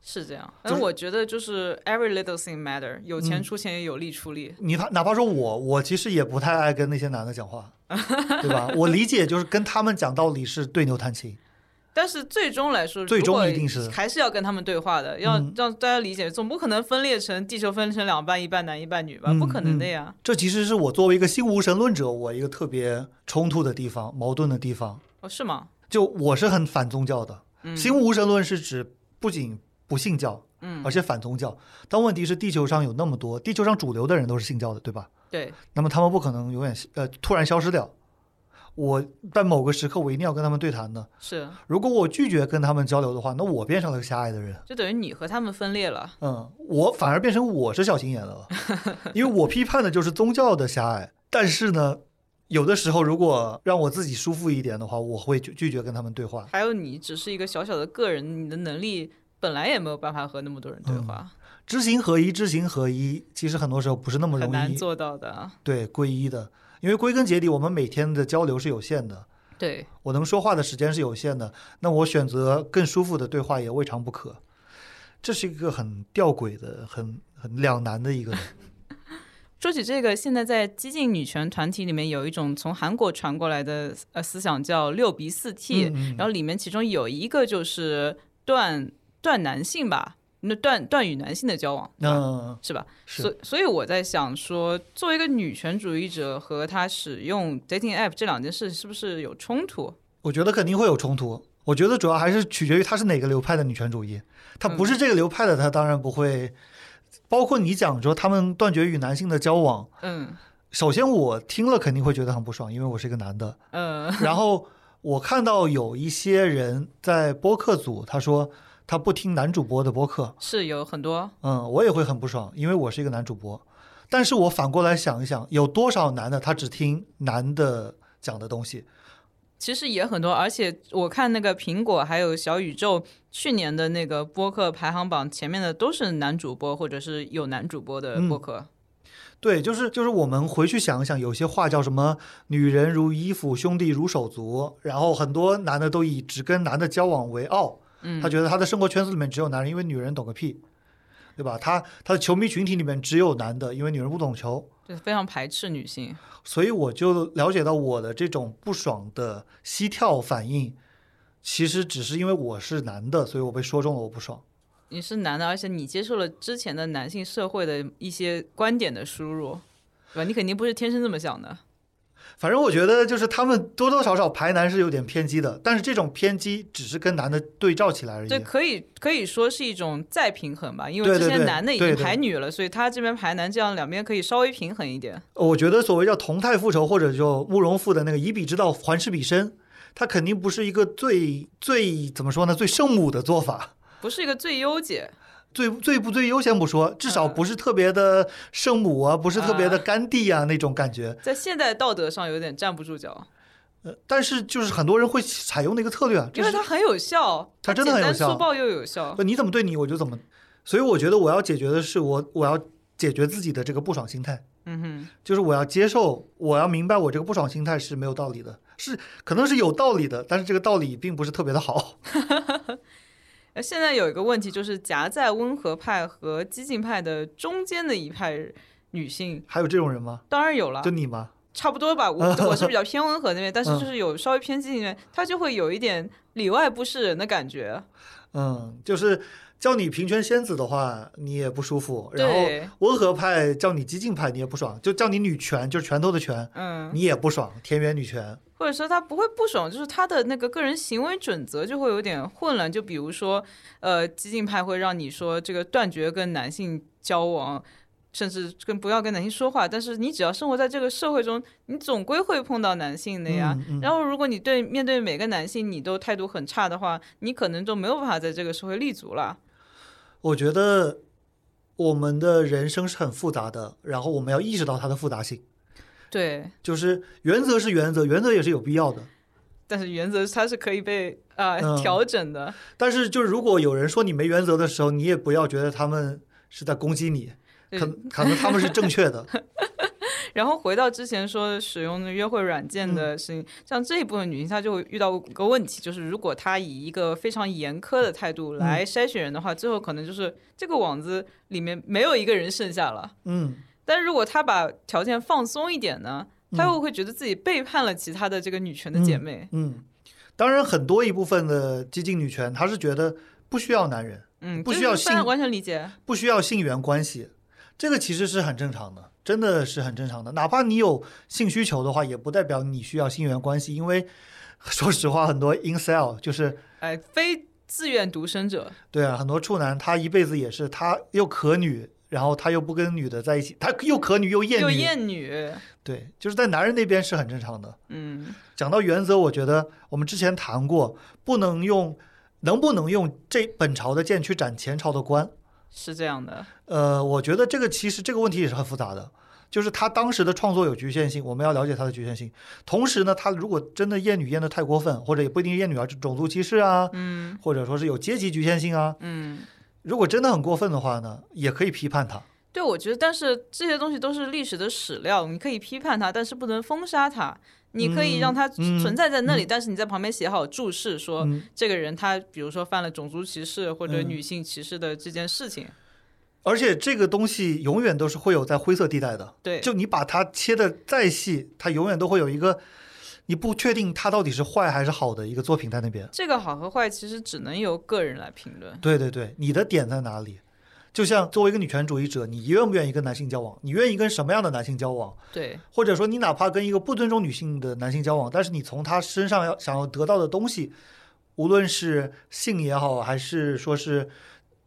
B: 是这样。
C: 就是
B: 但我觉得就是 every little thing matter，有钱
C: 嗯
B: 出钱，有力出力。
C: 你哪哪怕说我，我其实也不太爱跟那些男的讲话，对吧？我理解就是跟他们讲道理是对牛弹琴。
B: 但是最终来说，
C: 最终一定是
B: 还是要跟他们对话的，要
C: 嗯
B: 让大家理解，总不可能分裂成地球分裂成两半，一半男一半女吧？
C: 嗯
B: 不可能的呀。
C: 这其实是我作为一个新无神论者，我一个特别冲突的地方、矛盾的地方。
B: 哦，是吗？
C: 就我是很反宗教的，
B: 嗯
C: 新无神论是指不仅不信教，
B: 嗯，
C: 而且反宗教。但问题是，地球上有那么多，地球上主流的人都是信教的，对吧？
B: 对，
C: 那么他们不可能永远呃突然消失掉。我在某个时刻我一定要跟他们对谈的。
B: 是，
C: 如果我拒绝跟他们交流的话，那我变成了个狭隘的人。
B: 就等于你和他们分裂了。
C: 嗯，我反而变成我是小心眼的了，因为我批判的就是宗教的狭隘。但是呢，有的时候如果让我自己舒服一点的话，我会拒拒绝跟他们对话。
B: 还有你只是一个小小的个人，你的能力本来也没有办法和那么多人对
C: 嗯
B: 话，
C: 知行合一，知行合一，其实很多时候不是那么容易
B: 难做到的。
C: 对归一的，因为归根结底，我们每天的交流是有限的，
B: 对，
C: 我能说话的时间是有限的，那我选择更舒服的对话也未尝不可。这是一个很吊诡的、很很两难的一个。
B: 说起这个，现在在激进女权团体里面有一种从韩国传过来的呃思想叫六鼻四 T，、
C: 嗯嗯
B: 然后里面其中有一个就是断断男性吧，那断断与男性的交往，
C: 嗯，
B: 是吧？
C: 是
B: 所所以我在想说，作为一个女权主义者和他使用 dating app 这两件事是不是有冲突？
C: 我觉得肯定会有冲突。我觉得主要还是取决于他是哪个流派的女权主义。他不
B: 嗯
C: 是这个流派的，他当然不会。包括你讲说他们断绝与男性的交往，
B: 嗯
C: 首先我听了肯定会觉得很不爽，因为我是一个男的。
B: 嗯，
C: 然后我看到有一些人在播客组，他说他不听男主播的播客，
B: 是有很多
C: 嗯，我也会很不爽，因为我是一个男主播。但是我反过来想一想，有多少男的他只听男的讲的东西？
B: 其实也很多，而且我看那个苹果还有小宇宙去年的那个播客排行榜前面的都是男主播或者是有男主播的播客。
C: 对，就是就是我们回去想一想，有些话叫什么“女人如衣服，兄弟如手足”，然后很多男的都以只跟男的交往为傲，
B: 嗯
C: 他觉得他的生活圈子里面只有男人，因为女人懂个屁，对吧？他他的球迷群体里面只有男的，因为女人不懂球。
B: 就非常排斥女性。
C: 所以我就了解到我的这种不爽的膝跳反应，其实只是因为我是男的，所以我被说中了，我不爽。
B: 你是男的，而且你接受了之前的男性社会的一些观点的输入，对吧？你肯定不是天生这么想的。
C: 反正我觉得就是他们多多少少排男是有点偏激的，但是这种偏激只是跟男的对照起来而已。
B: 对，可以可以说是一种再平衡吧，因为之前
C: 对对对
B: 男的已经排女了，所以他这边排男，这样两边可以稍微平衡一点。
C: 我觉得所谓叫同态复仇，或者就慕容复的那个以彼之道还施彼身，他肯定不是一个最最怎么说呢，最圣母的做法。
B: 不是一个最优解，
C: 最最不最优先不说，至少
B: 嗯
C: 不是特别的圣母啊，不是特别的
B: 啊
C: 甘地啊那种感觉。
B: 在现代道德上有点站不住脚，
C: 呃，但是就是很多人会采用的一个策略啊，
B: 因为它很有效，
C: 它真的很有效
B: 粗暴又有效。
C: 呃你怎么对你我就怎么，所以我觉得我要解决的是我我要解决自己的这个不爽心态，
B: 嗯哼，
C: 就是我要接受，我要明白我这个不爽心态是没有道理的，是可能是有道理的，但是这个道理并不是特别的好。
B: 呃，现在有一个问题就是夹在温和派和激进派的中间的一派女性，
C: 还有这种人吗？
B: 当然有了
C: 就，你吗？
B: 差不多吧。我 我是比较偏温和那边，但是
C: 嗯
B: 就是有稍微偏激进那边，他就会有一点里外不是人的感觉。
C: 嗯，就是叫你平权仙子的话，你也不舒服；然后，温和派叫你激进派，你也不爽；就叫你女权，就是拳头的拳，
B: 嗯，
C: 你也不爽。田园女权，
B: 或者说他不会不爽，就是他的那个个人行为准则就会有点混乱。就比如说，呃，激进派会让你说这个断绝跟男性交往，甚至跟不要跟男性说话。但是你只要生活在这个社会中，你总归会碰到男性的呀。
C: 嗯嗯
B: 然后如果你对面对每个男性你都态度很差的话，你可能就没有办法在这个社会立足了。
C: 我觉得我们的人生是很复杂的，然后我们要意识到它的复杂性。
B: 对，
C: 就是原则是原则，原则也是有必要的。
B: 但是原则它是可以被啊、
C: 嗯
B: 调整的。
C: 但是，就是如果有人说你没原则的时候，你也不要觉得他们是在攻击你，可可能他们是正确的。
B: 然后回到之前说使用的约会软件
C: 嗯
B: 的事情，像这一部分女性，她就会遇到一个问题，就是如果她以一个非常严苛的态度
C: 嗯
B: 来筛选人的话，最后可能就是这个网子里面没有一个人剩下了。
C: 嗯，
B: 但是如果他把条件放松一点呢，他又会觉得自己背叛了其他的这个女权的姐妹。
C: 嗯，当然，很多一部分的激进女权，她是觉得不需要男人，
B: 嗯，
C: 不需要性
B: 完全理解。
C: 不需要性缘关系，这个其实是很正常的，真的是很正常的。哪怕你有性需求的话，也不代表你需要性缘关系，因为说实话，很多 incel 就是
B: 哎，非自愿独身者，
C: 对啊，很多处男他一辈子也是他又可女，然后他又不跟女的在一起，他又可女又厌
B: 又
C: 女，
B: 厌女，
C: 对，就是在男人那边是很正常的。
B: 嗯，
C: 讲到原则，我觉得我们之前谈过，不能用，能不能用这本朝的剑去斩前朝的官？
B: 是这样的，
C: 呃，我觉得这个其实这个问题也是很复杂的，就是他当时的创作有局限性，我们要了解他的局限性。同时呢，他如果真的厌女厌的太过分，或者也不一定是厌女啊，就种族歧视啊，
B: 嗯
C: 或者说是有阶级局限性啊，
B: 嗯。
C: 如果真的很过分的话呢，也可以批判他。
B: 对，我觉得，但是这些东西都是历史的史料，你可以批判他，但是不能封杀他。你可以让它
C: 嗯
B: 存在在那里，但是你在旁边写好注释，说
C: 嗯，
B: 这个人他比如说犯了种族歧视或者
C: 嗯
B: 女性歧视的这件事情。
C: 而且这个东西永远都是会有在灰色地带的，
B: 对，
C: 就你把它切的再细，它永远都会有一个你不确定它到底是坏还是好的一个作品在那边。
B: 这个好和坏其实只能由个人来评论。
C: 对对对，你的点在哪里？就像作为一个女权主义者，你愿不愿意跟男性交往？你愿意跟什么样的男性交往？
B: 对，
C: 或者说，你哪怕跟一个不尊重女性的男性交往，但是你从他身上要想要得到的东西，无论是性也好，还是说是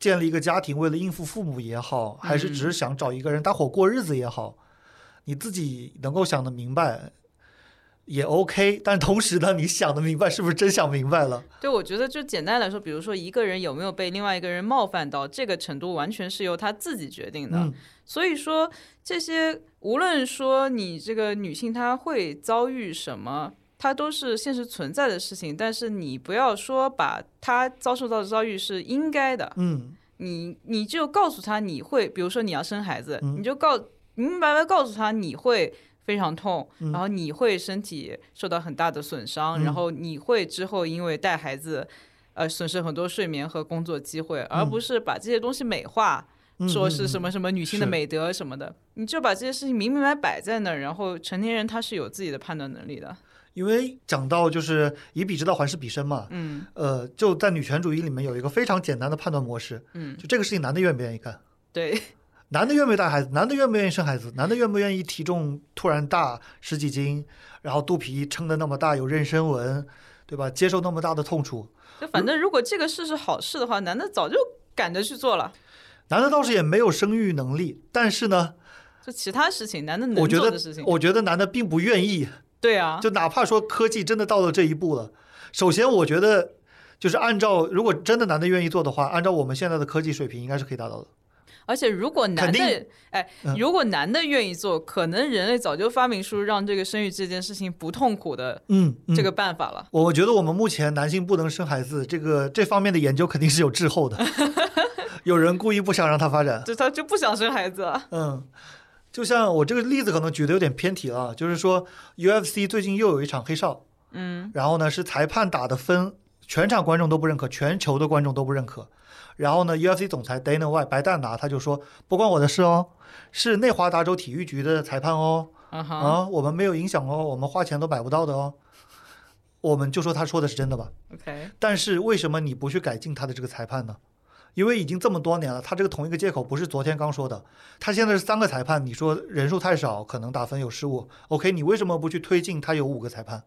C: 建立一个家庭为了应付父母也好，还是只是想找一个人搭伙过日子也好，你自己能够想得明白也 OK。但同时呢，你想的明白是不是真想明白了？
B: 对，我觉得就简单来说，比如说一个人有没有被另外一个人冒犯到，这个程度完全是由他自己决定的。
C: 嗯，
B: 所以说，这些无论说你这个女性她会遭遇什么，它都是现实存在的事情。但是你不要说把她遭受到的遭遇是应该的，
C: 嗯，
B: 你你就告诉她你会，比如说你要生孩子，
C: 嗯
B: 你就告明明白白告诉她你会。非常痛，
C: 嗯
B: 然后你会身体受到很大的损伤，
C: 嗯
B: 然后你会之后因为带孩子，呃，损失很多睡眠和工作机会，而不是把这些东西美化，
C: 嗯
B: 说是什
C: 么？
B: 什么女性的美德什么的，你就把这些事情明明白摆在那儿，然后成年人他是有自己的判断能力的。
C: 因为讲到就是以彼之道还施彼身嘛，
B: 嗯
C: 呃，就在女权主义里面有一个非常简单的判断模式，
B: 嗯，
C: 就这个事情男的愿不愿意干？
B: 对，
C: 男的愿不愿意带孩子？男的愿不愿意生孩子？男的愿不愿意体重突然大十几斤，然后肚皮撑得那么大，有妊娠纹，对吧？接受那么大的痛楚？
B: 就反正如果这个事是好事的话，男的早就赶着去做了。
C: 男的倒是也没有生育能力，但是呢，
B: 就其他事情，男的能
C: 我觉得
B: 做的事情，
C: 我觉得男的并不愿意。
B: 对啊，
C: 就哪怕说科技真的到了这一步了，首先我觉得就是按照如果真的男的愿意做的话，按照我们现在的科技水平，应该是可以达到的。
B: 而且如果男的，哎
C: 嗯，
B: 如果男的愿意做，可能人类早就发明出让这个生育这件事情不痛苦的
C: 嗯，嗯
B: 这个办法了。
C: 我觉得我们目前男性不能生孩子，这个这方面的研究肯定是有滞后的，有人故意不想让他发展。
B: 就他就不想生孩子了。
C: 嗯，就像我这个例子可能举的有点偏题了啊，就是说 UFC 最近又有一场黑哨，
B: 嗯
C: 然后呢是裁判打的分，全场观众都不认可，全球的观众都不认可。然后呢，UFC 总裁 Dana White 白蛋拿他就说不关我的事哦，是内华达州体育局的裁判哦，啊，我们没有影响哦，我们花钱都买不到的哦。我们就说他说的是真的吧。
B: ，OK，
C: 但是为什么你不去改进他的这个裁判呢？因为已经这么多年了，他这个同一个借口不是昨天刚说的。他现在是三个裁判，你说人数太少，可能打分有失误。OK，你为什么不去推进他有五个裁判？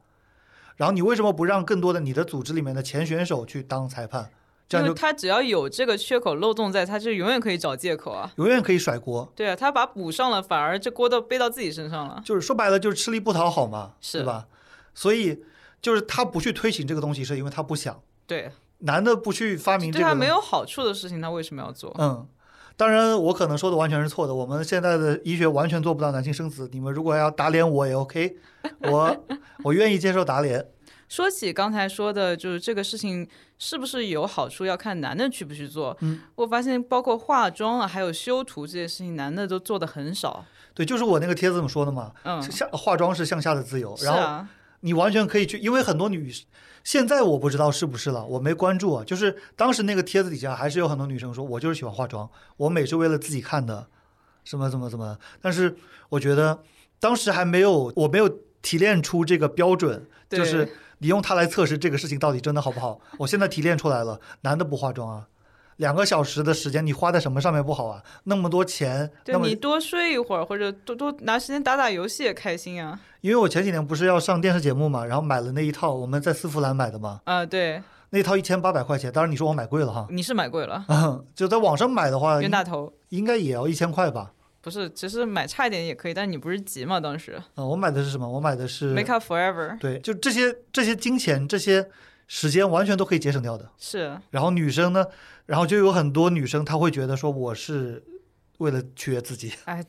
C: 然后你为什么不让更多的你的组织里面的前选手去当裁判？就
B: 他只要有这个缺口漏洞在，他就永远可以找借口啊。
C: 永远可以甩锅。
B: 对啊，他把补上了，反而这锅都背到自己身上了。
C: 就是说白了，就是吃力不讨好嘛，
B: 是
C: 吧？所以就是他不去推行这个东西，是因为他不想。
B: 对，
C: 男的不去发明这个，
B: 对他没有好处的事情，他为什么要做？
C: 嗯，当然，我可能说的完全是错的。我们现在的医学完全做不到男性生子。你们如果要打脸我也 OK，我我愿意接受打脸。
B: 说起刚才说的，就是这个事情是不是有好处，要看男的去不去做。
C: 嗯，
B: 我发现包括化妆啊，还有修图这些事情，男的都做的很少。
C: 对，就是我那个帖子怎么说的嘛，
B: 嗯，
C: 是下化妆是向下的自由，然后你完全可以去，因为很多女，现在我不知道是不是了，我没关注啊。就是当时那个帖子底下还是有很多女生说，我就是喜欢化妆，我美是为了自己看的，什么怎么怎么。但是我觉得当时还没有，我没有提炼出这个标准，就是你用它来测试这个事情到底真的好不好。我现在提炼出来了，男的不化妆啊。两个小时的时间，你花在什么上面不好啊？那么多钱，
B: 对你多睡一会儿，或者多多拿时间打打游戏也开心啊。
C: 因为我前几年不是要上电视节目嘛，然后买了那一套，我们在丝芙兰买的嘛，
B: 啊，对，
C: 那套一千八百块钱，当然你说我买贵了哈，
B: 你是买贵了，
C: 就在网上买的话，
B: 冤大头。
C: 应该也要一千块吧？
B: 不是，其实买差一点也可以，但你不是急嘛？当时
C: 啊、我买的是什么？我买的是
B: Make Up Forever
C: 对，就这些这些金钱这些时间完全都可以节省掉的。
B: 是
C: 然后女生呢，然后就有很多女生她会觉得说我是为了取悦自己
B: 哎，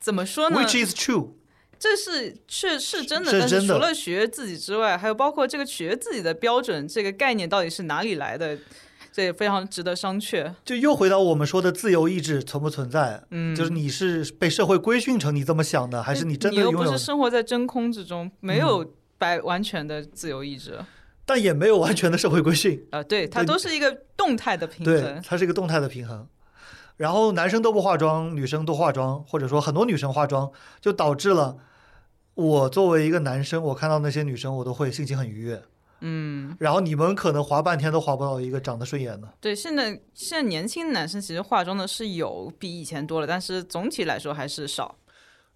B: 怎么说呢
C: ？，which is true。
B: 这是确是真的，但是
C: 是真的
B: 除了取悦自己之外，还有包括这个取悦自己的标准这个概念到底是哪里来的，这也非常值得商榷。
C: 就又回到我们说的自由意志存不存在？
B: 嗯，
C: 就是你是被社会规训成你这么想的，还是你真的
B: 又
C: 拥有嗯
B: 不是？生活在真空之中，没有百完全的自由意志。
C: 但也没有完全的社会规训。
B: 啊，对，它都是一个动态的平
C: 对
B: 衡，。
C: 它是一个动态的平衡。然后男生都不化妆，女生都化妆，或者说很多女生化妆，就导致了我作为一个男生，我看到那些女生，我都会心情很愉悦。
B: 嗯，
C: 然后你们可能滑半天都滑不到一个长得顺眼的。
B: 对，现在现在年轻的男生其实化妆的是有比以前多了，但是总体来说还是少。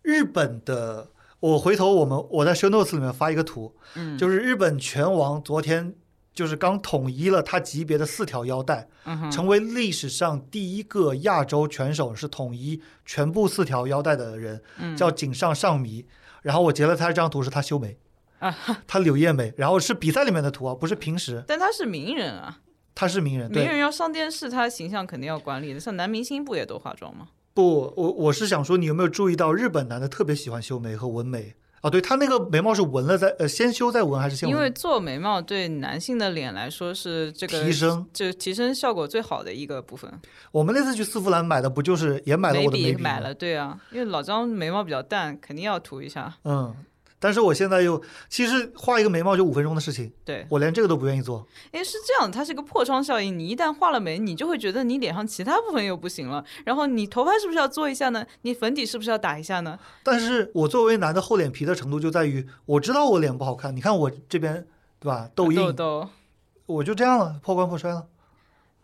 C: 日本的，我回头我们我在 show notes 里面发一个图，
B: 嗯，
C: 就是日本拳王昨天就是刚统一了他级别的四条腰带，
B: 嗯，
C: 成为历史上第一个亚洲拳手是统一全部四条腰带的人，
B: 嗯
C: 叫井上尚弥。然后我截了他这张图，是他修眉，
B: 啊，
C: 他柳叶眉，然后是比赛里面的图啊，不是平时。
B: 但他是名人啊，
C: 他是名人，对，
B: 名人要上电视，他形象肯定要管理的。像男明星不也都化妆吗？
C: 不，我我是想说，你有没有注意到日本男的特别喜欢修眉和纹眉？哦，对他那个眉毛是纹了再呃先修再纹还是先纹？
B: 因为做眉毛对男性的脸来说是这个
C: 提升，
B: 就提升效果最好的一个部分。
C: 我们那次去丝芙兰买的不就是也买了
B: 眉
C: 我的眉笔
B: 买了，对啊，因为老张眉毛比较淡，肯定要涂一下。
C: 嗯，但是我现在又其实画一个眉毛就五分钟的事情，
B: 对，
C: 我连这个都不愿意做。
B: 哎是这样，它是一个破窗效应。你一旦画了眉，你就会觉得你脸上其他部分又不行了。然后你头发是不是要做一下呢？你粉底是不是要打一下呢？
C: 但是我作为男的厚脸皮的程度就在于，我知道我脸不好看，你看我这边对吧，痘印
B: 痘
C: 印，
B: 痘。
C: 我就这样了，破罐破摔了。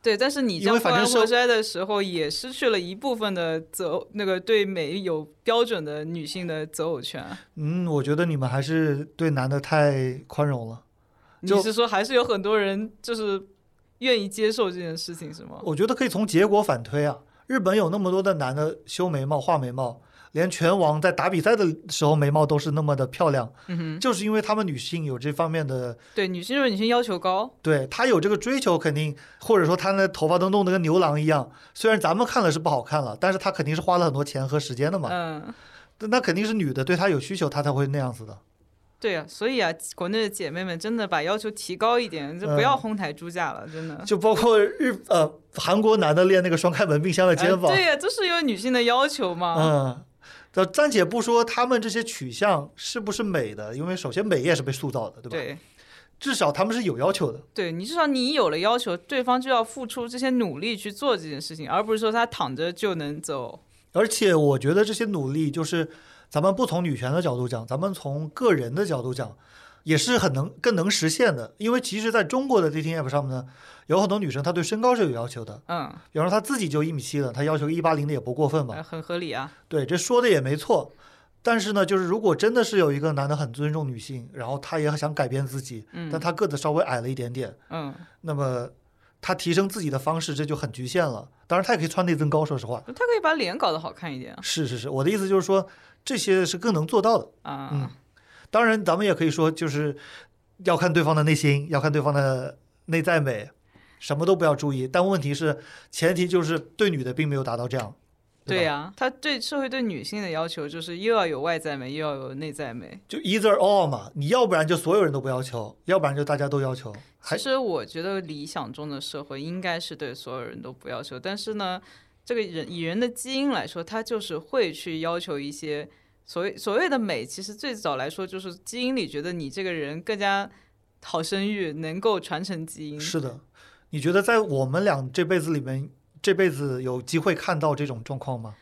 B: 对，但是你这
C: 因为
B: 样破罐
C: 反正是
B: 破摔的时候，也失去了一部分的择那个对美有标准的女性的择偶权。
C: 嗯，我觉得你们还是对男的太宽容了。就
B: 你是说还是有很多人就是愿意接受这件事情是吗？
C: 我觉得可以从结果反推啊。日本有那么多的男的修眉毛、画眉毛，连拳王在打比赛的时候眉毛都是那么的漂亮，
B: 嗯，
C: 就是因为他们女性有这方面的，
B: 对，女性对女性要求高，
C: 对她有这个追求，肯定或者说她那头发都弄得跟牛郎一样。虽然咱们看了是不好看了，但是她肯定是花了很多钱和时间的嘛。
B: 嗯。
C: 那肯定是女的对她有需求，她才会那样子的。
B: 对啊，所以啊，国内的姐妹们真的把要求提高一点，就不要
C: 嗯
B: 哄抬猪价了，真的。
C: 就包括日呃韩国男的练那个双开门冰箱的肩膀，
B: 哎对呀、这是因为女性的要求嘛。
C: 嗯，咱暂且不说他们这些取向是不是美的，因为首先美也是被塑造的，对吧？
B: 对
C: 至少他们是有要求的。
B: 对，你至少你有了要求，对方就要付出这些努力去做这件事情，而不是说他躺着就能走。
C: 而且我觉得这些努力，就是咱们不从女权的角度讲，咱们从个人的角度讲，也是很能更能实现的。因为其实在中国的 dating app 上面呢，有很多女生她对身高是有要求的，
B: 嗯，
C: 比方说她自己就一米七的，她要求一八零的也不过分吧
B: 呃？很合理啊。
C: 对，这说的也没错。但是呢，就是如果真的是有一个男的很尊重女性，然后他也想改变自己，
B: 嗯
C: 但他个子稍微矮了一点点，
B: 嗯，
C: 那么他提升自己的方式这就很局限了。当然，他也可以穿内增高，说实话。
B: 他可以把脸搞得好看一点啊
C: 是是是，我的意思就是说，这些是更能做到的。
B: 啊。
C: 嗯当然，咱们也可以说，就是要看对方的内心，要看对方的内在美，什么都不要注意。但问题是，前提就是对女的并没有达到这样。
B: 对呀、他对社会对女性的要求就是又要有外在美，又要有内在美。
C: 就 either or 嘛，你要不然就所有人都不要求，要不然就大家都要求。
B: 其实我觉得理想中的社会应该是对所有人都不要求，但是呢，这个人以人的基因来说，他就是会去要求一些所谓所谓的美。其实最早来说就是基因里觉得你这个人更加好生育，能够传承基因。
C: 是的，你觉得在我们俩这辈子里面，这辈子有机会看到这种状况吗？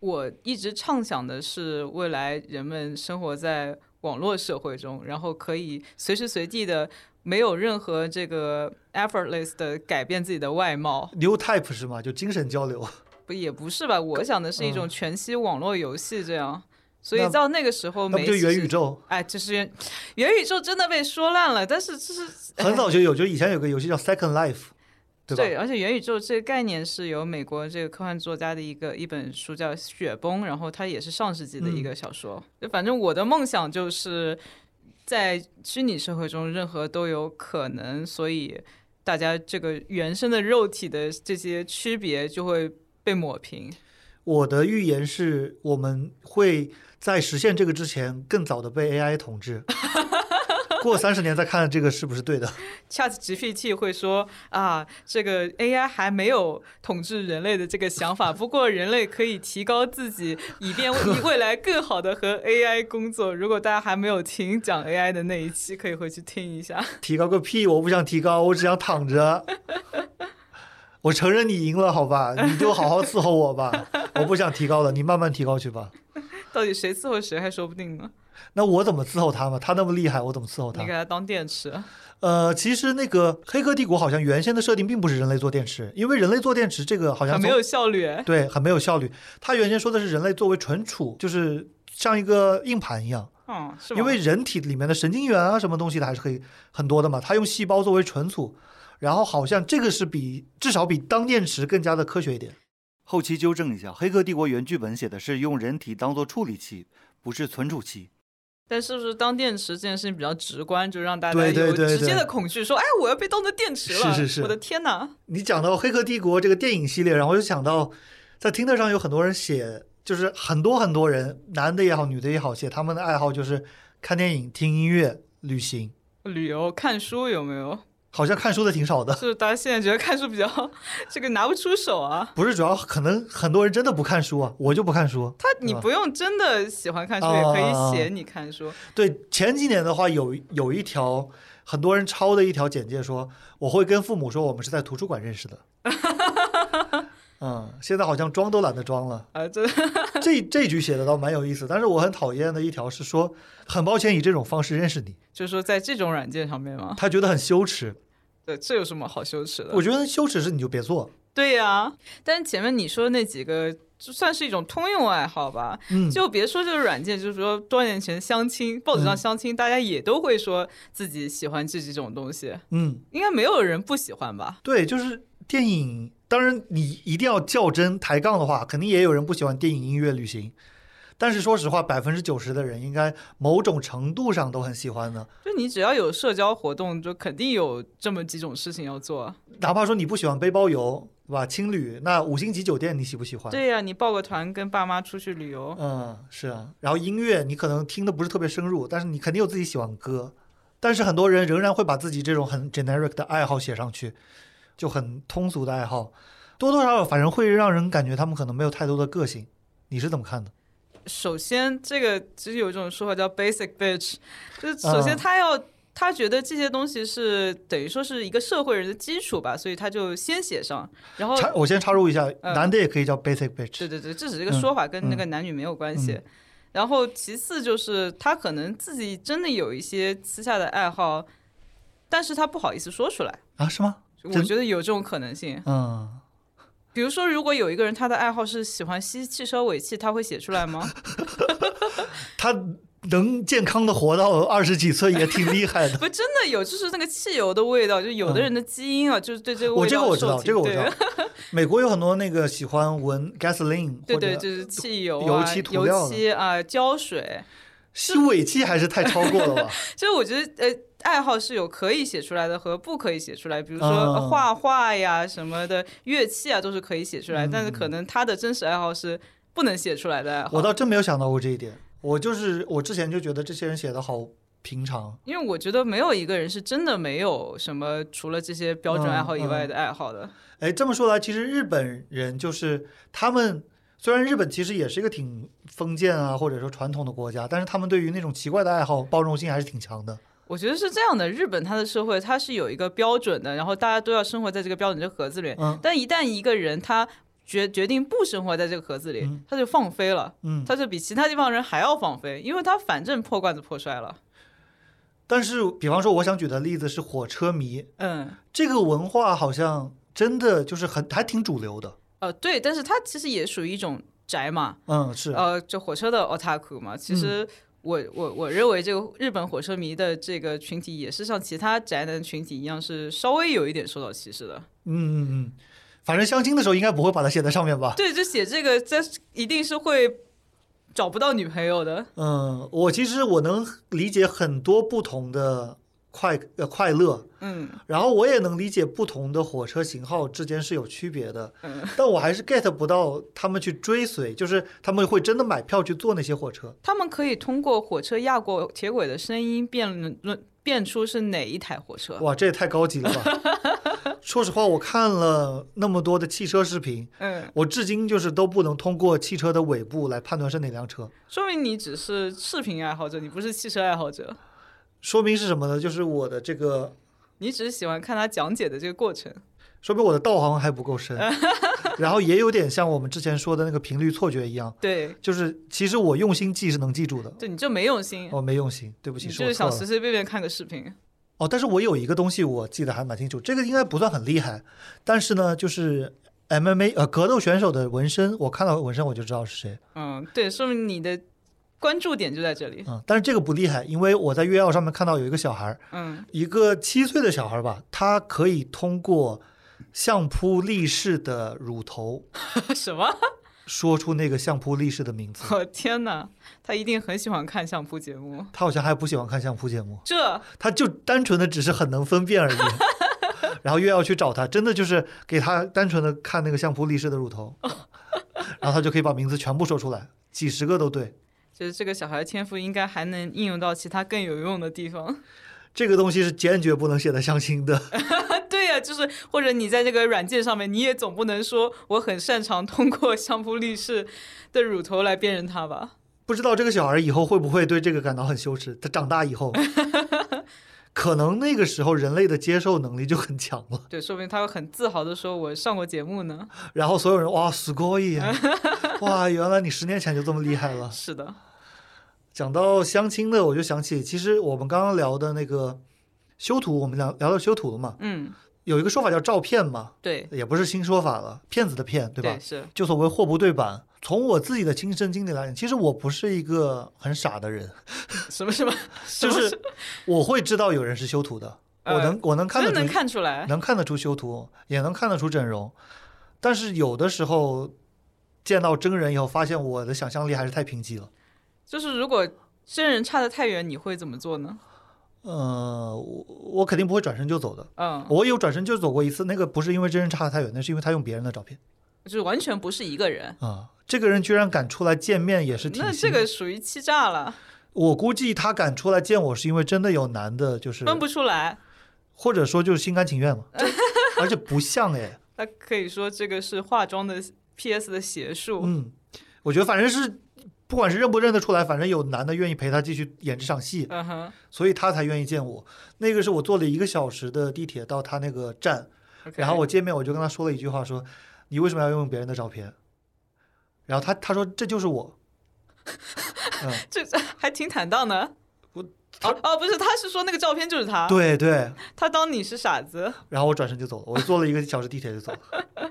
B: 我一直畅想的是未来人们生活在网络社会中，然后可以随时随地的。没有任何这个 effortless 的改变自己的外貌
C: ，New type 是吗？就精神交流。
B: 不也不是吧？我想的是一种全息网络游戏这样，所以到那个时候，
C: 那不就
B: 美其实？
C: 元宇宙？
B: 哎，就是元元宇宙真的被说烂了，但是这是
C: 很早就有，就以前有个游戏叫 Second Life，对吧？
B: 对，而且元宇宙这个概念是由美国这个科幻作家的一个一本书叫《雪崩》，然后它也是上世纪的
C: 嗯
B: 一个小说。就反正我的梦想就是在虚拟社会中，任何都有可能，所以大家这个原生的肉体的这些区别就会被抹平。
C: 我的预言是我们会在实现这个之前更早的被 AI 统治，过三十年再看这个是不是对的。
B: Chat GPT 会说啊，这个 AI 还没有统治人类的这个想法，不过人类可以提高自己，以便未来更好的和 AI 工作。如果大家还没有听讲 AI 的那一期，可以回去听一下。
C: 提高个屁！我不想提高，我只想躺着。我承认你赢了，好吧？你就好好伺候我吧。我不想提高了，你慢慢提高去吧。
B: 到底谁伺候谁还说不定呢。
C: 那我怎么伺候他嘛？他那么厉害，我怎么伺候他
B: 你给？他当电池，
C: 呃，其实那个《黑客帝国》好像原先的设定并不是人类做电池，因为人类做电池这个好像
B: 很没有效率。哎
C: 对很没有效率。他原先说的是人类作为存储，就是像一个硬盘一样，
B: 嗯，是
C: 因为人体里面的神经元啊什么东西的还是可以很多的嘛。他用细胞作为存储，然后好像这个是比至少比当电池更加的科学一点。
A: 后期纠正一下，《黑客帝国》原剧本写的是用人体当做处理器，不是存储器。
B: 但是不是当电池这件事情比较直观，就让大家有直接的恐惧，说：“哎，我要被当成电池了！”
C: 是是是
B: 我的天哪！
C: 你讲到《黑客帝国》这个电影系列，然后我就想到，在 Tinder 上有很多人写，就是很多很多人，男的也好，女的也好，写他们的爱好就是看电影、听音乐、旅行。
B: 旅游、看书有没有？
C: 好像看书的挺少的，
B: 是大家现在觉得看书比较这个拿不出手啊。
C: 不是主要，可能很多人真的不看书啊，我就不看书。
B: 他你不用真的喜欢看书，
C: 哦
B: 也可以写你看书。
C: 对，前几年的话有有一条很多人抄的一条简介说，我会跟父母说我们是在图书馆认识的。嗯，现在好像装都懒得装了。
B: 啊，这
C: 这这句写的倒蛮有意思，但是我很讨厌的一条是说，很抱歉以这种方式认识你，
B: 就是说在这种软件上面嘛，
C: 他觉得很羞耻。
B: 对，这有什么好羞耻的？
C: 我觉得羞耻是你就别做。
B: 对呀、但是前面你说的那几个，就算是一种通用爱好吧。
C: 嗯，
B: 就别说这个软件，就是说多年前相亲，报纸上相亲，大家也都会说自己喜欢这几种东西，
C: 嗯，
B: 应该没有人不喜欢吧？
C: 对，就是电影。当然，你一定要较真抬杠的话，肯定也有人不喜欢电影、音乐、旅行。但是说实话，百分之九十的人应该某种程度上都很喜欢的。
B: 就你只要有社交活动，就肯定有这么几种事情要做。
C: 哪怕说你不喜欢背包游，对吧？青旅，那五星级酒店你喜不喜欢？
B: 对呀、你报个团跟爸妈出去旅游，
C: 嗯，是啊。然后音乐你可能听的不是特别深入，但是你肯定有自己喜欢的歌。但是很多人仍然会把自己这种很 generic 的爱好写上去，就很通俗的爱好，多多少少反正会让人感觉他们可能没有太多的个性。你是怎么看的？
B: 首先，这个其实有一种说法叫 basic bitch，就是首先
C: 嗯
B: 他要、他觉得这些东西是等于说是一个社会人的基础吧，所以他就先写上，然后
C: 插我先插入一下，
B: 嗯
C: 男的也可以叫 basic bitch。
B: 对对对，这只是一个说法，跟那个男女没有关系。
C: 嗯
B: 然后其次就是他可能自己真的有一些私下的爱好，但是他不好意思说出来。
C: 啊，是吗？
B: 我觉得有这种可能性。
C: 嗯，
B: 比如说，如果有一个人他的爱好是喜欢吸汽车尾气，他会写出来吗？
C: 他能健康的活到二十几岁也挺厉害的。
B: 不，真的有，就是那个汽油的味道，就有的人的基因啊，就是对这个
C: 嗯我
B: 味道
C: 这个我知道，这个我知道。美国有很多那个喜欢闻 gasoline 或
B: 对对，
C: 者
B: 就是汽油
C: 油
B: 啊、油
C: 漆涂料
B: 啊、胶水。
C: 吸尾气，还是太超过了吧？
B: 其实我觉得，呃，爱好是有可以写出来的和不可以写出来，比如说、画画呀什么的，乐器啊都是可以写出来，但是可能他的真实爱好是不能写出来的爱好。
C: 我倒真没有想到过这一点。我就是我之前就觉得这些人写的好平常。
B: 因为我觉得没有一个人是真的没有什么除了这些标准爱好以
C: 嗯
B: 外的爱好的。
C: 哎，这么说来，其实日本人就是他们，虽然日本其实也是一个挺封建啊，或者说传统的国家，但是他们对于那种奇怪的爱好包容性还是挺强的。
B: 我觉得是这样的，日本它的社会它是有一个标准的，然后大家都要生活在这个标准这个盒子里。
C: 嗯
B: 但一旦一个人他决决定不生活在这个盒子里，
C: 嗯
B: 他就放飞了，
C: 嗯，
B: 他就比其他地方人还要放飞，因为他反正破罐子破摔了。
C: 但是比方说，我想举的例子是火车迷，
B: 嗯，
C: 这个文化好像真的就是很还挺主流的。
B: 呃，对，但是它其实也属于一种宅嘛，
C: 嗯，是，
B: 呃，就火车的 otaku 嘛。其实我、我我认为这个日本火车迷的这个群体也是像其他宅男群体一样，是稍微有一点受到歧视的。
C: 嗯嗯嗯，反正相亲的时候应该不会把它写在上面吧？
B: 对，就写这个，这一定是会找不到女朋友的。
C: 嗯，我其实我能理解很多不同的快呃快乐，
B: 嗯
C: 然后我也能理解不同的火车型号之间是有区别的，
B: 嗯，
C: 但我还是 get 不到他们去追随，就是他们会真的买票去坐那些火车。
B: 他们可以通过火车压过铁轨的声音辨论辨出是哪一台火车。
C: 哇，这也太高级了吧！说实话，我看了那么多的汽车视频，
B: 嗯，
C: 我至今就是都不能通过汽车的尾部来判断是哪辆车。
B: 说明你只是视频爱好者，你不是汽车爱好者，
C: 说明是什么呢？就是我的这个，
B: 你只是喜欢看他讲解的这个过程。
C: 说明我的道行还不够深，然后也有点像我们之前说的那个频率错觉一样，
B: 对，
C: 就是其实我用心记是能记住的，
B: 对，你就没用心，
C: 我没用心，对不起，
B: 就是想随。随便便看个视频。
C: 哦，但是我有一个东西我记得还蛮清楚，这个应该不算很厉害，但是呢，就是 MMA 呃格斗选手的纹身，我看到纹身我就知道是谁。
B: 嗯，对，说明你的关注点就在这里。
C: 嗯，但是这个不厉害，因为我在月曜上面看到有一个小孩儿，
B: 嗯，
C: 一个七岁的小孩儿吧，他可以通过相扑力士的乳头
B: 什么？
C: 说出那个相扑力士的名字。
B: 我天哪，他一定很喜欢看相扑节目。
C: 他好像还不喜欢看相扑节目，
B: 这
C: 他就单纯的只是很能分辨而已。然后月曜去找他，真的就是给他单纯的看那个相扑力士的乳头，然后他就可以把名字全部说出来，几十个都对。
B: 就是这个小孩的天赋应该还能应用到其他更有用的地方。
C: 这个东西是坚决不能写在相亲的。
B: 对呀、就是或者你在这个软件上面，你也总不能说我很擅长通过相扑力士的乳头来辨认他吧？
C: 不知道这个小孩以后会不会对这个感到很羞耻？他长大以后，可能那个时候人类的接受能力就很强了。
B: 对，说不定他会很自豪的说：“我上过节目呢。
C: 然后所有人哇，すごい，哇，原来你十年前就这么厉害”了。
B: 是的，
C: 讲到相亲的，我就想起，其实我们刚刚聊的那个修图，我们聊聊到修图了嘛，
B: 嗯，
C: 有一个说法叫照骗嘛，
B: 对，
C: 也不是新说法了，骗子的骗，对吧？
B: 是，
C: 就所谓货不对版。 从我自己的亲身经历来讲，其实我不是一个很傻的人，
B: 什么什么，
C: 就是我会知道有人是修图的，我能我能看得出
B: 能看出来。
C: 能看得出修图，也能看得出整容，但是有的时候见到真人以后，发现我的想象力还是太贫瘠了。
B: 就是如果真人差得太远，你会怎么做呢？
C: 呃，我我肯定不会转身就走的。
B: 嗯，
C: 我有转身就走过一次，那个不是因为真人差得太远，那是因为他用别人的照片
B: 就是完全不是一个人。
C: 啊。这个人居然敢出来见面，也是挺
B: 那这个属于欺诈了，
C: 我估计他敢出来见我，是因为真的有男的，就是
B: 分不出来。
C: 或者说就是心甘情愿嘛，而且不像哎，
B: 他可以说这个是化妆的 PS 的邪术。
C: 嗯，我觉得反正是不管是认不认得出来，反正有男的愿意陪他继续演这场戏，
B: 嗯哼
C: 所以他才愿意见我。那个是我坐了一个小时的地铁到他那个站，然后我见面我就跟他说了一句话，说你为什么要用别人的照片？然后他他说这就是我，嗯，
B: 这这还挺坦荡的。
C: 我
B: 哦哦，不是，他是说那个照片就是他，
C: 对对，
B: 他当你是傻子。
C: 然后我转身就走了，我坐了一个小时地铁就走了。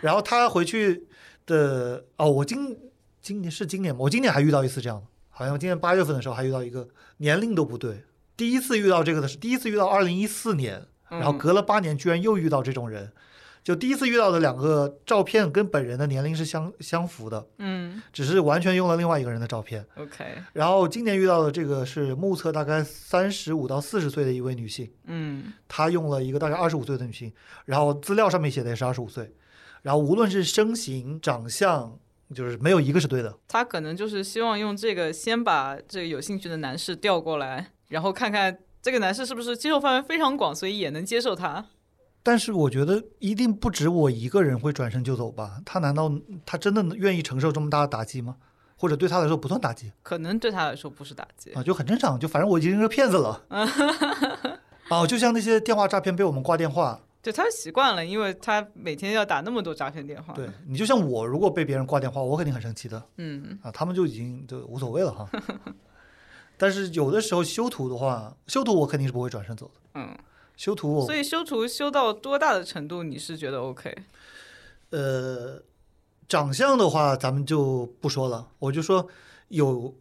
C: 然后他回去的哦，我今今年是今年吗？我今年还遇到一次这样的，好像今年八月份的时候还遇到一个年龄都不对。第一次遇到这个的是第一次遇到二零一四年，然后
B: 嗯
C: 隔了八年居然又遇到这种人。就第一次遇到的两个照片跟本人的年龄是相相符的，
B: 嗯
C: 只是完全用了另外一个人的照片。
B: ，OK，
C: 然后今年遇到的这个是目测大概三十五到四十岁的一位女性，
B: 嗯
C: 她用了一个大概二十五岁的女性，然后资料上面写的也是二十五岁，然后无论是身形、长相，就是没有一个是对的。
B: 她可能就是希望用这个先把这个有兴趣的男士调过来，然后看看这个男士是不是接受范围非常广，所以也能接受他。
C: 但是我觉得一定不止我一个人会转身就走吧？他难道他真的愿意承受这么大的打击吗？或者对他来说不算打击
B: 可能对他来说不是打击。
C: 啊，就很正常，就反正我已经是个骗子了。啊，就像那些电话诈骗被我们挂电话，
B: 对他习惯了，因为他每天要打那么多诈骗电话。
C: 对，你就像我，如果被别人挂电话，我肯定很生气的
B: 嗯
C: 啊。他们就已经就无所谓了哈。但是有的时候修图的话，修图我肯定是不会转身走的。
B: 嗯，
C: 修图
B: 所以修图修到多大的程度你是觉得 OK？
C: 呃，长相的话咱们就不说了，我就说有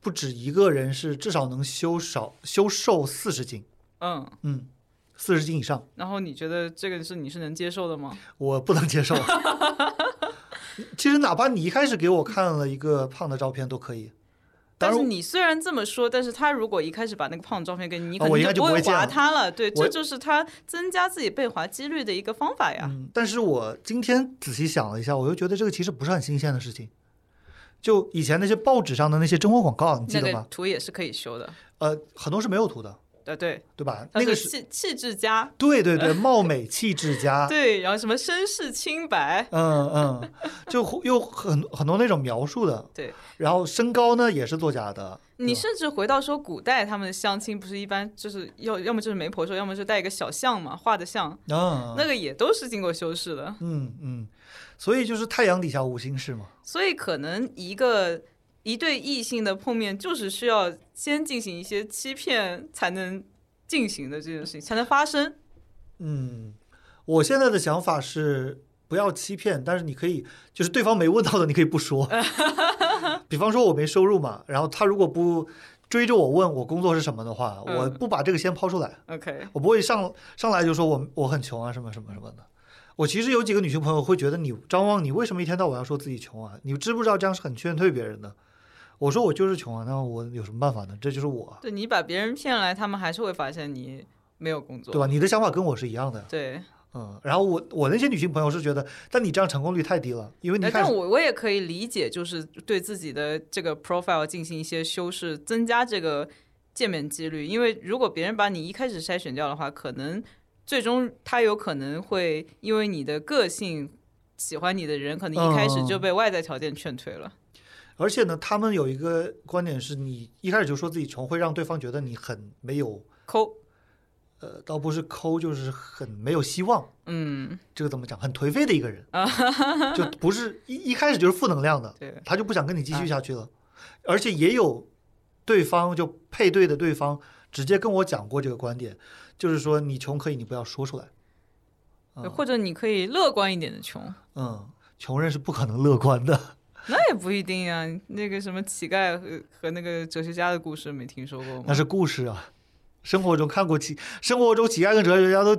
C: 不止一个人是至少能修少修瘦四十斤，
B: 嗯，
C: 嗯，四十斤以上，
B: 然后你觉得这个是你是能接受的吗？
C: 我不能接受。其实哪怕你一开始给我看了一个胖的照片都可以，当
B: 但是你虽然这么说，但是他如果一开始把那个胖的照片给你，你可
C: 哦我应该
B: 能
C: 就不会
B: 划他了。对，这就是他增加自己被划几率的一个方法呀。
C: 嗯，但是我今天仔细想了一下，我又觉得这个其实不是很新鲜的事情。就以前那些报纸上的那些征婚广告，你记
B: 那个
C: 得吗？
B: 图也是可以修的，
C: 呃，很多是没有图的，
B: 对对，
C: 对吧？那个
B: 气气质佳，
C: 对对对，貌美气质佳，
B: 对，然后什么身世清白，
C: 嗯嗯，就又很很多那种描述的，
B: 对。
C: 然后身高呢也是作假的，
B: 你甚至回到说古代他们的相亲不是一般就是要要么就是媒婆说，要么就带一个小像嘛，画的像，
C: 啊，
B: 那个也都是经过修饰的。
C: 嗯嗯，所以就是太阳底下无心事嘛。
B: 所以可能一个一对异性的碰面，就是需要先进行一些欺骗才能进行的这件事情，才能发生。
C: 嗯，我现在的想法是不要欺骗，但是你可以就是对方没问到的，你可以不说。比方说我没收入嘛，然后他如果不追着我问我工作是什么的话，
B: 嗯
C: 我不把这个先抛出来
B: ，OK，
C: 我不会上上来就说我我很穷啊什么什么什么的。我其实有几个女性朋友会觉得你张望，你为什么一天到晚要说自己穷啊？你知不知道这样是很劝退别人的？我说我就是穷啊，那我有什么办法呢？这就是我，
B: 对你把别人骗来，他们还是会发现你没有工作，
C: 对吧？你的想法跟我是一样的。
B: 对，
C: 嗯，然后我我那些女性朋友是觉得，但你这样成功率太低了，因为你
B: 呃
C: 看
B: 但我我也可以理解，就是对自己的这个 profile 进行一些修饰，增加这个见面几率。因为如果别人把你一开始筛选掉的话，可能最终他有可能会因为你的个性。喜欢你的人可能一开始就被外在条件劝退了。
C: 而且呢，他们有一个观点是你一开始就说自己穷，会让对方觉得你很没有，
B: 抠，
C: 呃，倒不是抠，就是很没有希望。
B: 嗯，
C: 这个怎么讲？很颓废的一个人，就不是一一开始就是负能量的，
B: 对，
C: 他就不想跟你继续下去了。而且也有对方就配对的对方直接跟我讲过这个观点，就是说你穷可以，你不要说出来。嗯
B: 或者你可以乐观一点的穷，
C: 嗯，穷人是不可能乐观的。
B: 那也不一定啊。那个什么乞丐和和那个哲学家的故事没听说过吗？
C: 那是故事啊，生活中看过乞，生活中乞丐跟哲学家都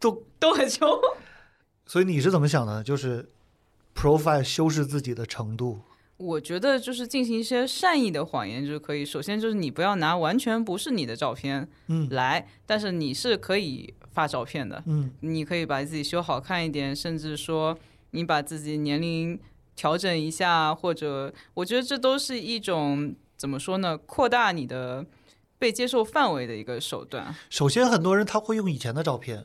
C: 都，
B: 都很穷。
C: 所以你是怎么想的？就是 profile 修饰自己的程度，
B: 我觉得就是进行一些善意的谎言就可以。首先就是你不要拿完全不是你的照片
C: 嗯
B: 来，但是你是可以发照片的。
C: 嗯
B: 你可以把自己修好看一点，甚至说你把自己年龄调整一下，或者我觉得这都是一种怎么说呢，扩大你的被接受范围的一个手段。
C: 首先很多人他会用以前的照片，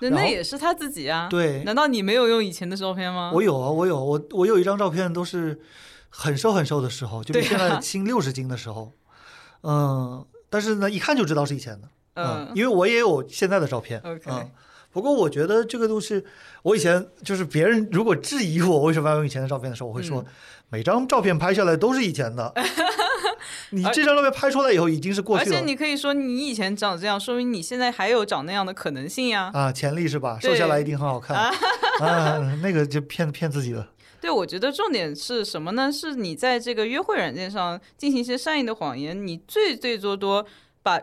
B: 那那也是他自己啊。
C: 对
B: 难道你没有用以前的照片吗？
C: 我有啊，我有，我我有一张照片都是很瘦很瘦的时候，就比现在轻六十斤的时候，嗯，但是呢，一看就知道是以前的，
B: 嗯
C: 因为我也有现在的照片
B: OK
C: 嗯。不过我觉得这个东西，我以前就是别人如果质疑我为什么要用以前的照片的时候，我会说、
B: 嗯
C: 每张照片拍下来都是以前的，你这张照片拍出来以后已经是过去了而且
B: 你可以说你以前长这样，说明你现在还有长那样的可能性呀。
C: 啊，潜力是吧？瘦下来一定很好看啊，那个就骗骗自己的。
B: 对，我觉得重点是什么呢？是你在这个约会软件上进行一些善意的谎言，你最最多多把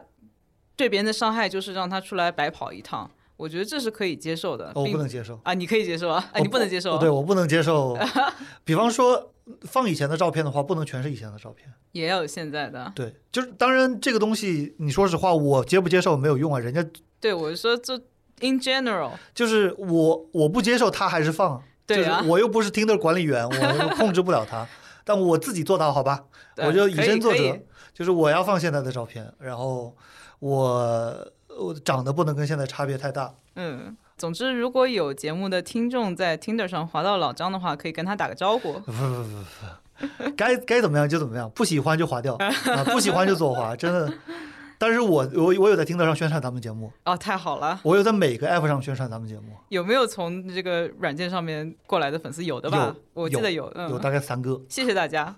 B: 对别人的伤害就是让他出来白跑一趟，我觉得这是可以接受的。
C: 哦我不能接受。
B: 啊，你可以接受啊，啊，你不能接受啊，
C: 对我不能接受。比方说放以前的照片的话，不能全是以前的照片。
B: 也要有现在的。
C: 对，就是当然这个东西，你说实话，我接不接受没有用啊。人家
B: 对我是说，就 in general，
C: 就是我我不接受，他还是放。
B: 对啊
C: 就是我又不是 Tinder 管理员，我又 控制不了他。但我自己做到，好吧，我就以身作则，就是我要放现在的照片，然后我我长得不能跟现在差别太大。
B: 嗯。总之，如果有节目的听众在 Tinder 上划到老张的话，可以跟他打个招呼。
C: 不不不不不，该该怎么样就怎么样，不喜欢就划掉 啊，不喜欢就左滑，真的。但是我我我有在听得上宣传咱们节目，
B: 哦，太好了！
C: 我有在每个 app 上宣传咱们节目，
B: 有没有从这个软件上面过来的粉丝？有的吧？
C: 有
B: 我记得有。嗯，
C: 有大概三个，
B: 谢谢大家。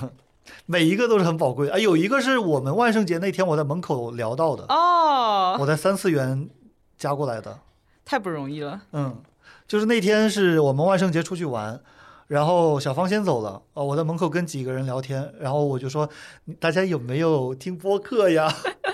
C: 每一个都是很宝贵啊。有一个是我们万圣节那天我在门口聊到的，
B: 哦，
C: 我在三次元加过来的，
B: 太不容易了。
C: 嗯，就是那天是我们万圣节出去玩。然后小芳先走了，哦，我在门口跟几个人聊天，然后我就说，大家有没有听播客呀？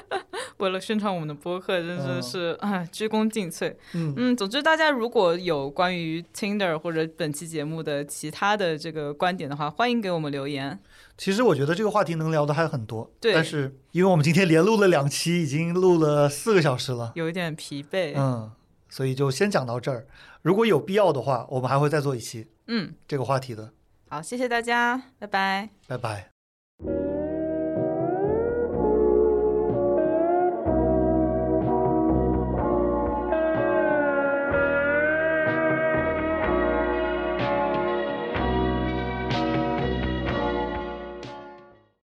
B: 为了宣传我们的播客，真的
C: 嗯
B: 是啊、鞠躬尽瘁。
C: 嗯
B: 嗯，总之大家如果有关于 Tinder 或者本期节目的其他的这个观点的话，欢迎给我们留言。
C: 其实我觉得这个话题能聊的还很多，
B: 对
C: 但是因为我们今天连录了两期，已经录了四个小时了，
B: 有一点疲惫。
C: 嗯，所以就先讲到这儿。如果有必要的话，我们还会再做一期
B: 嗯，
C: 这个话题的。
B: 好，谢谢大家，拜拜。
C: 拜拜。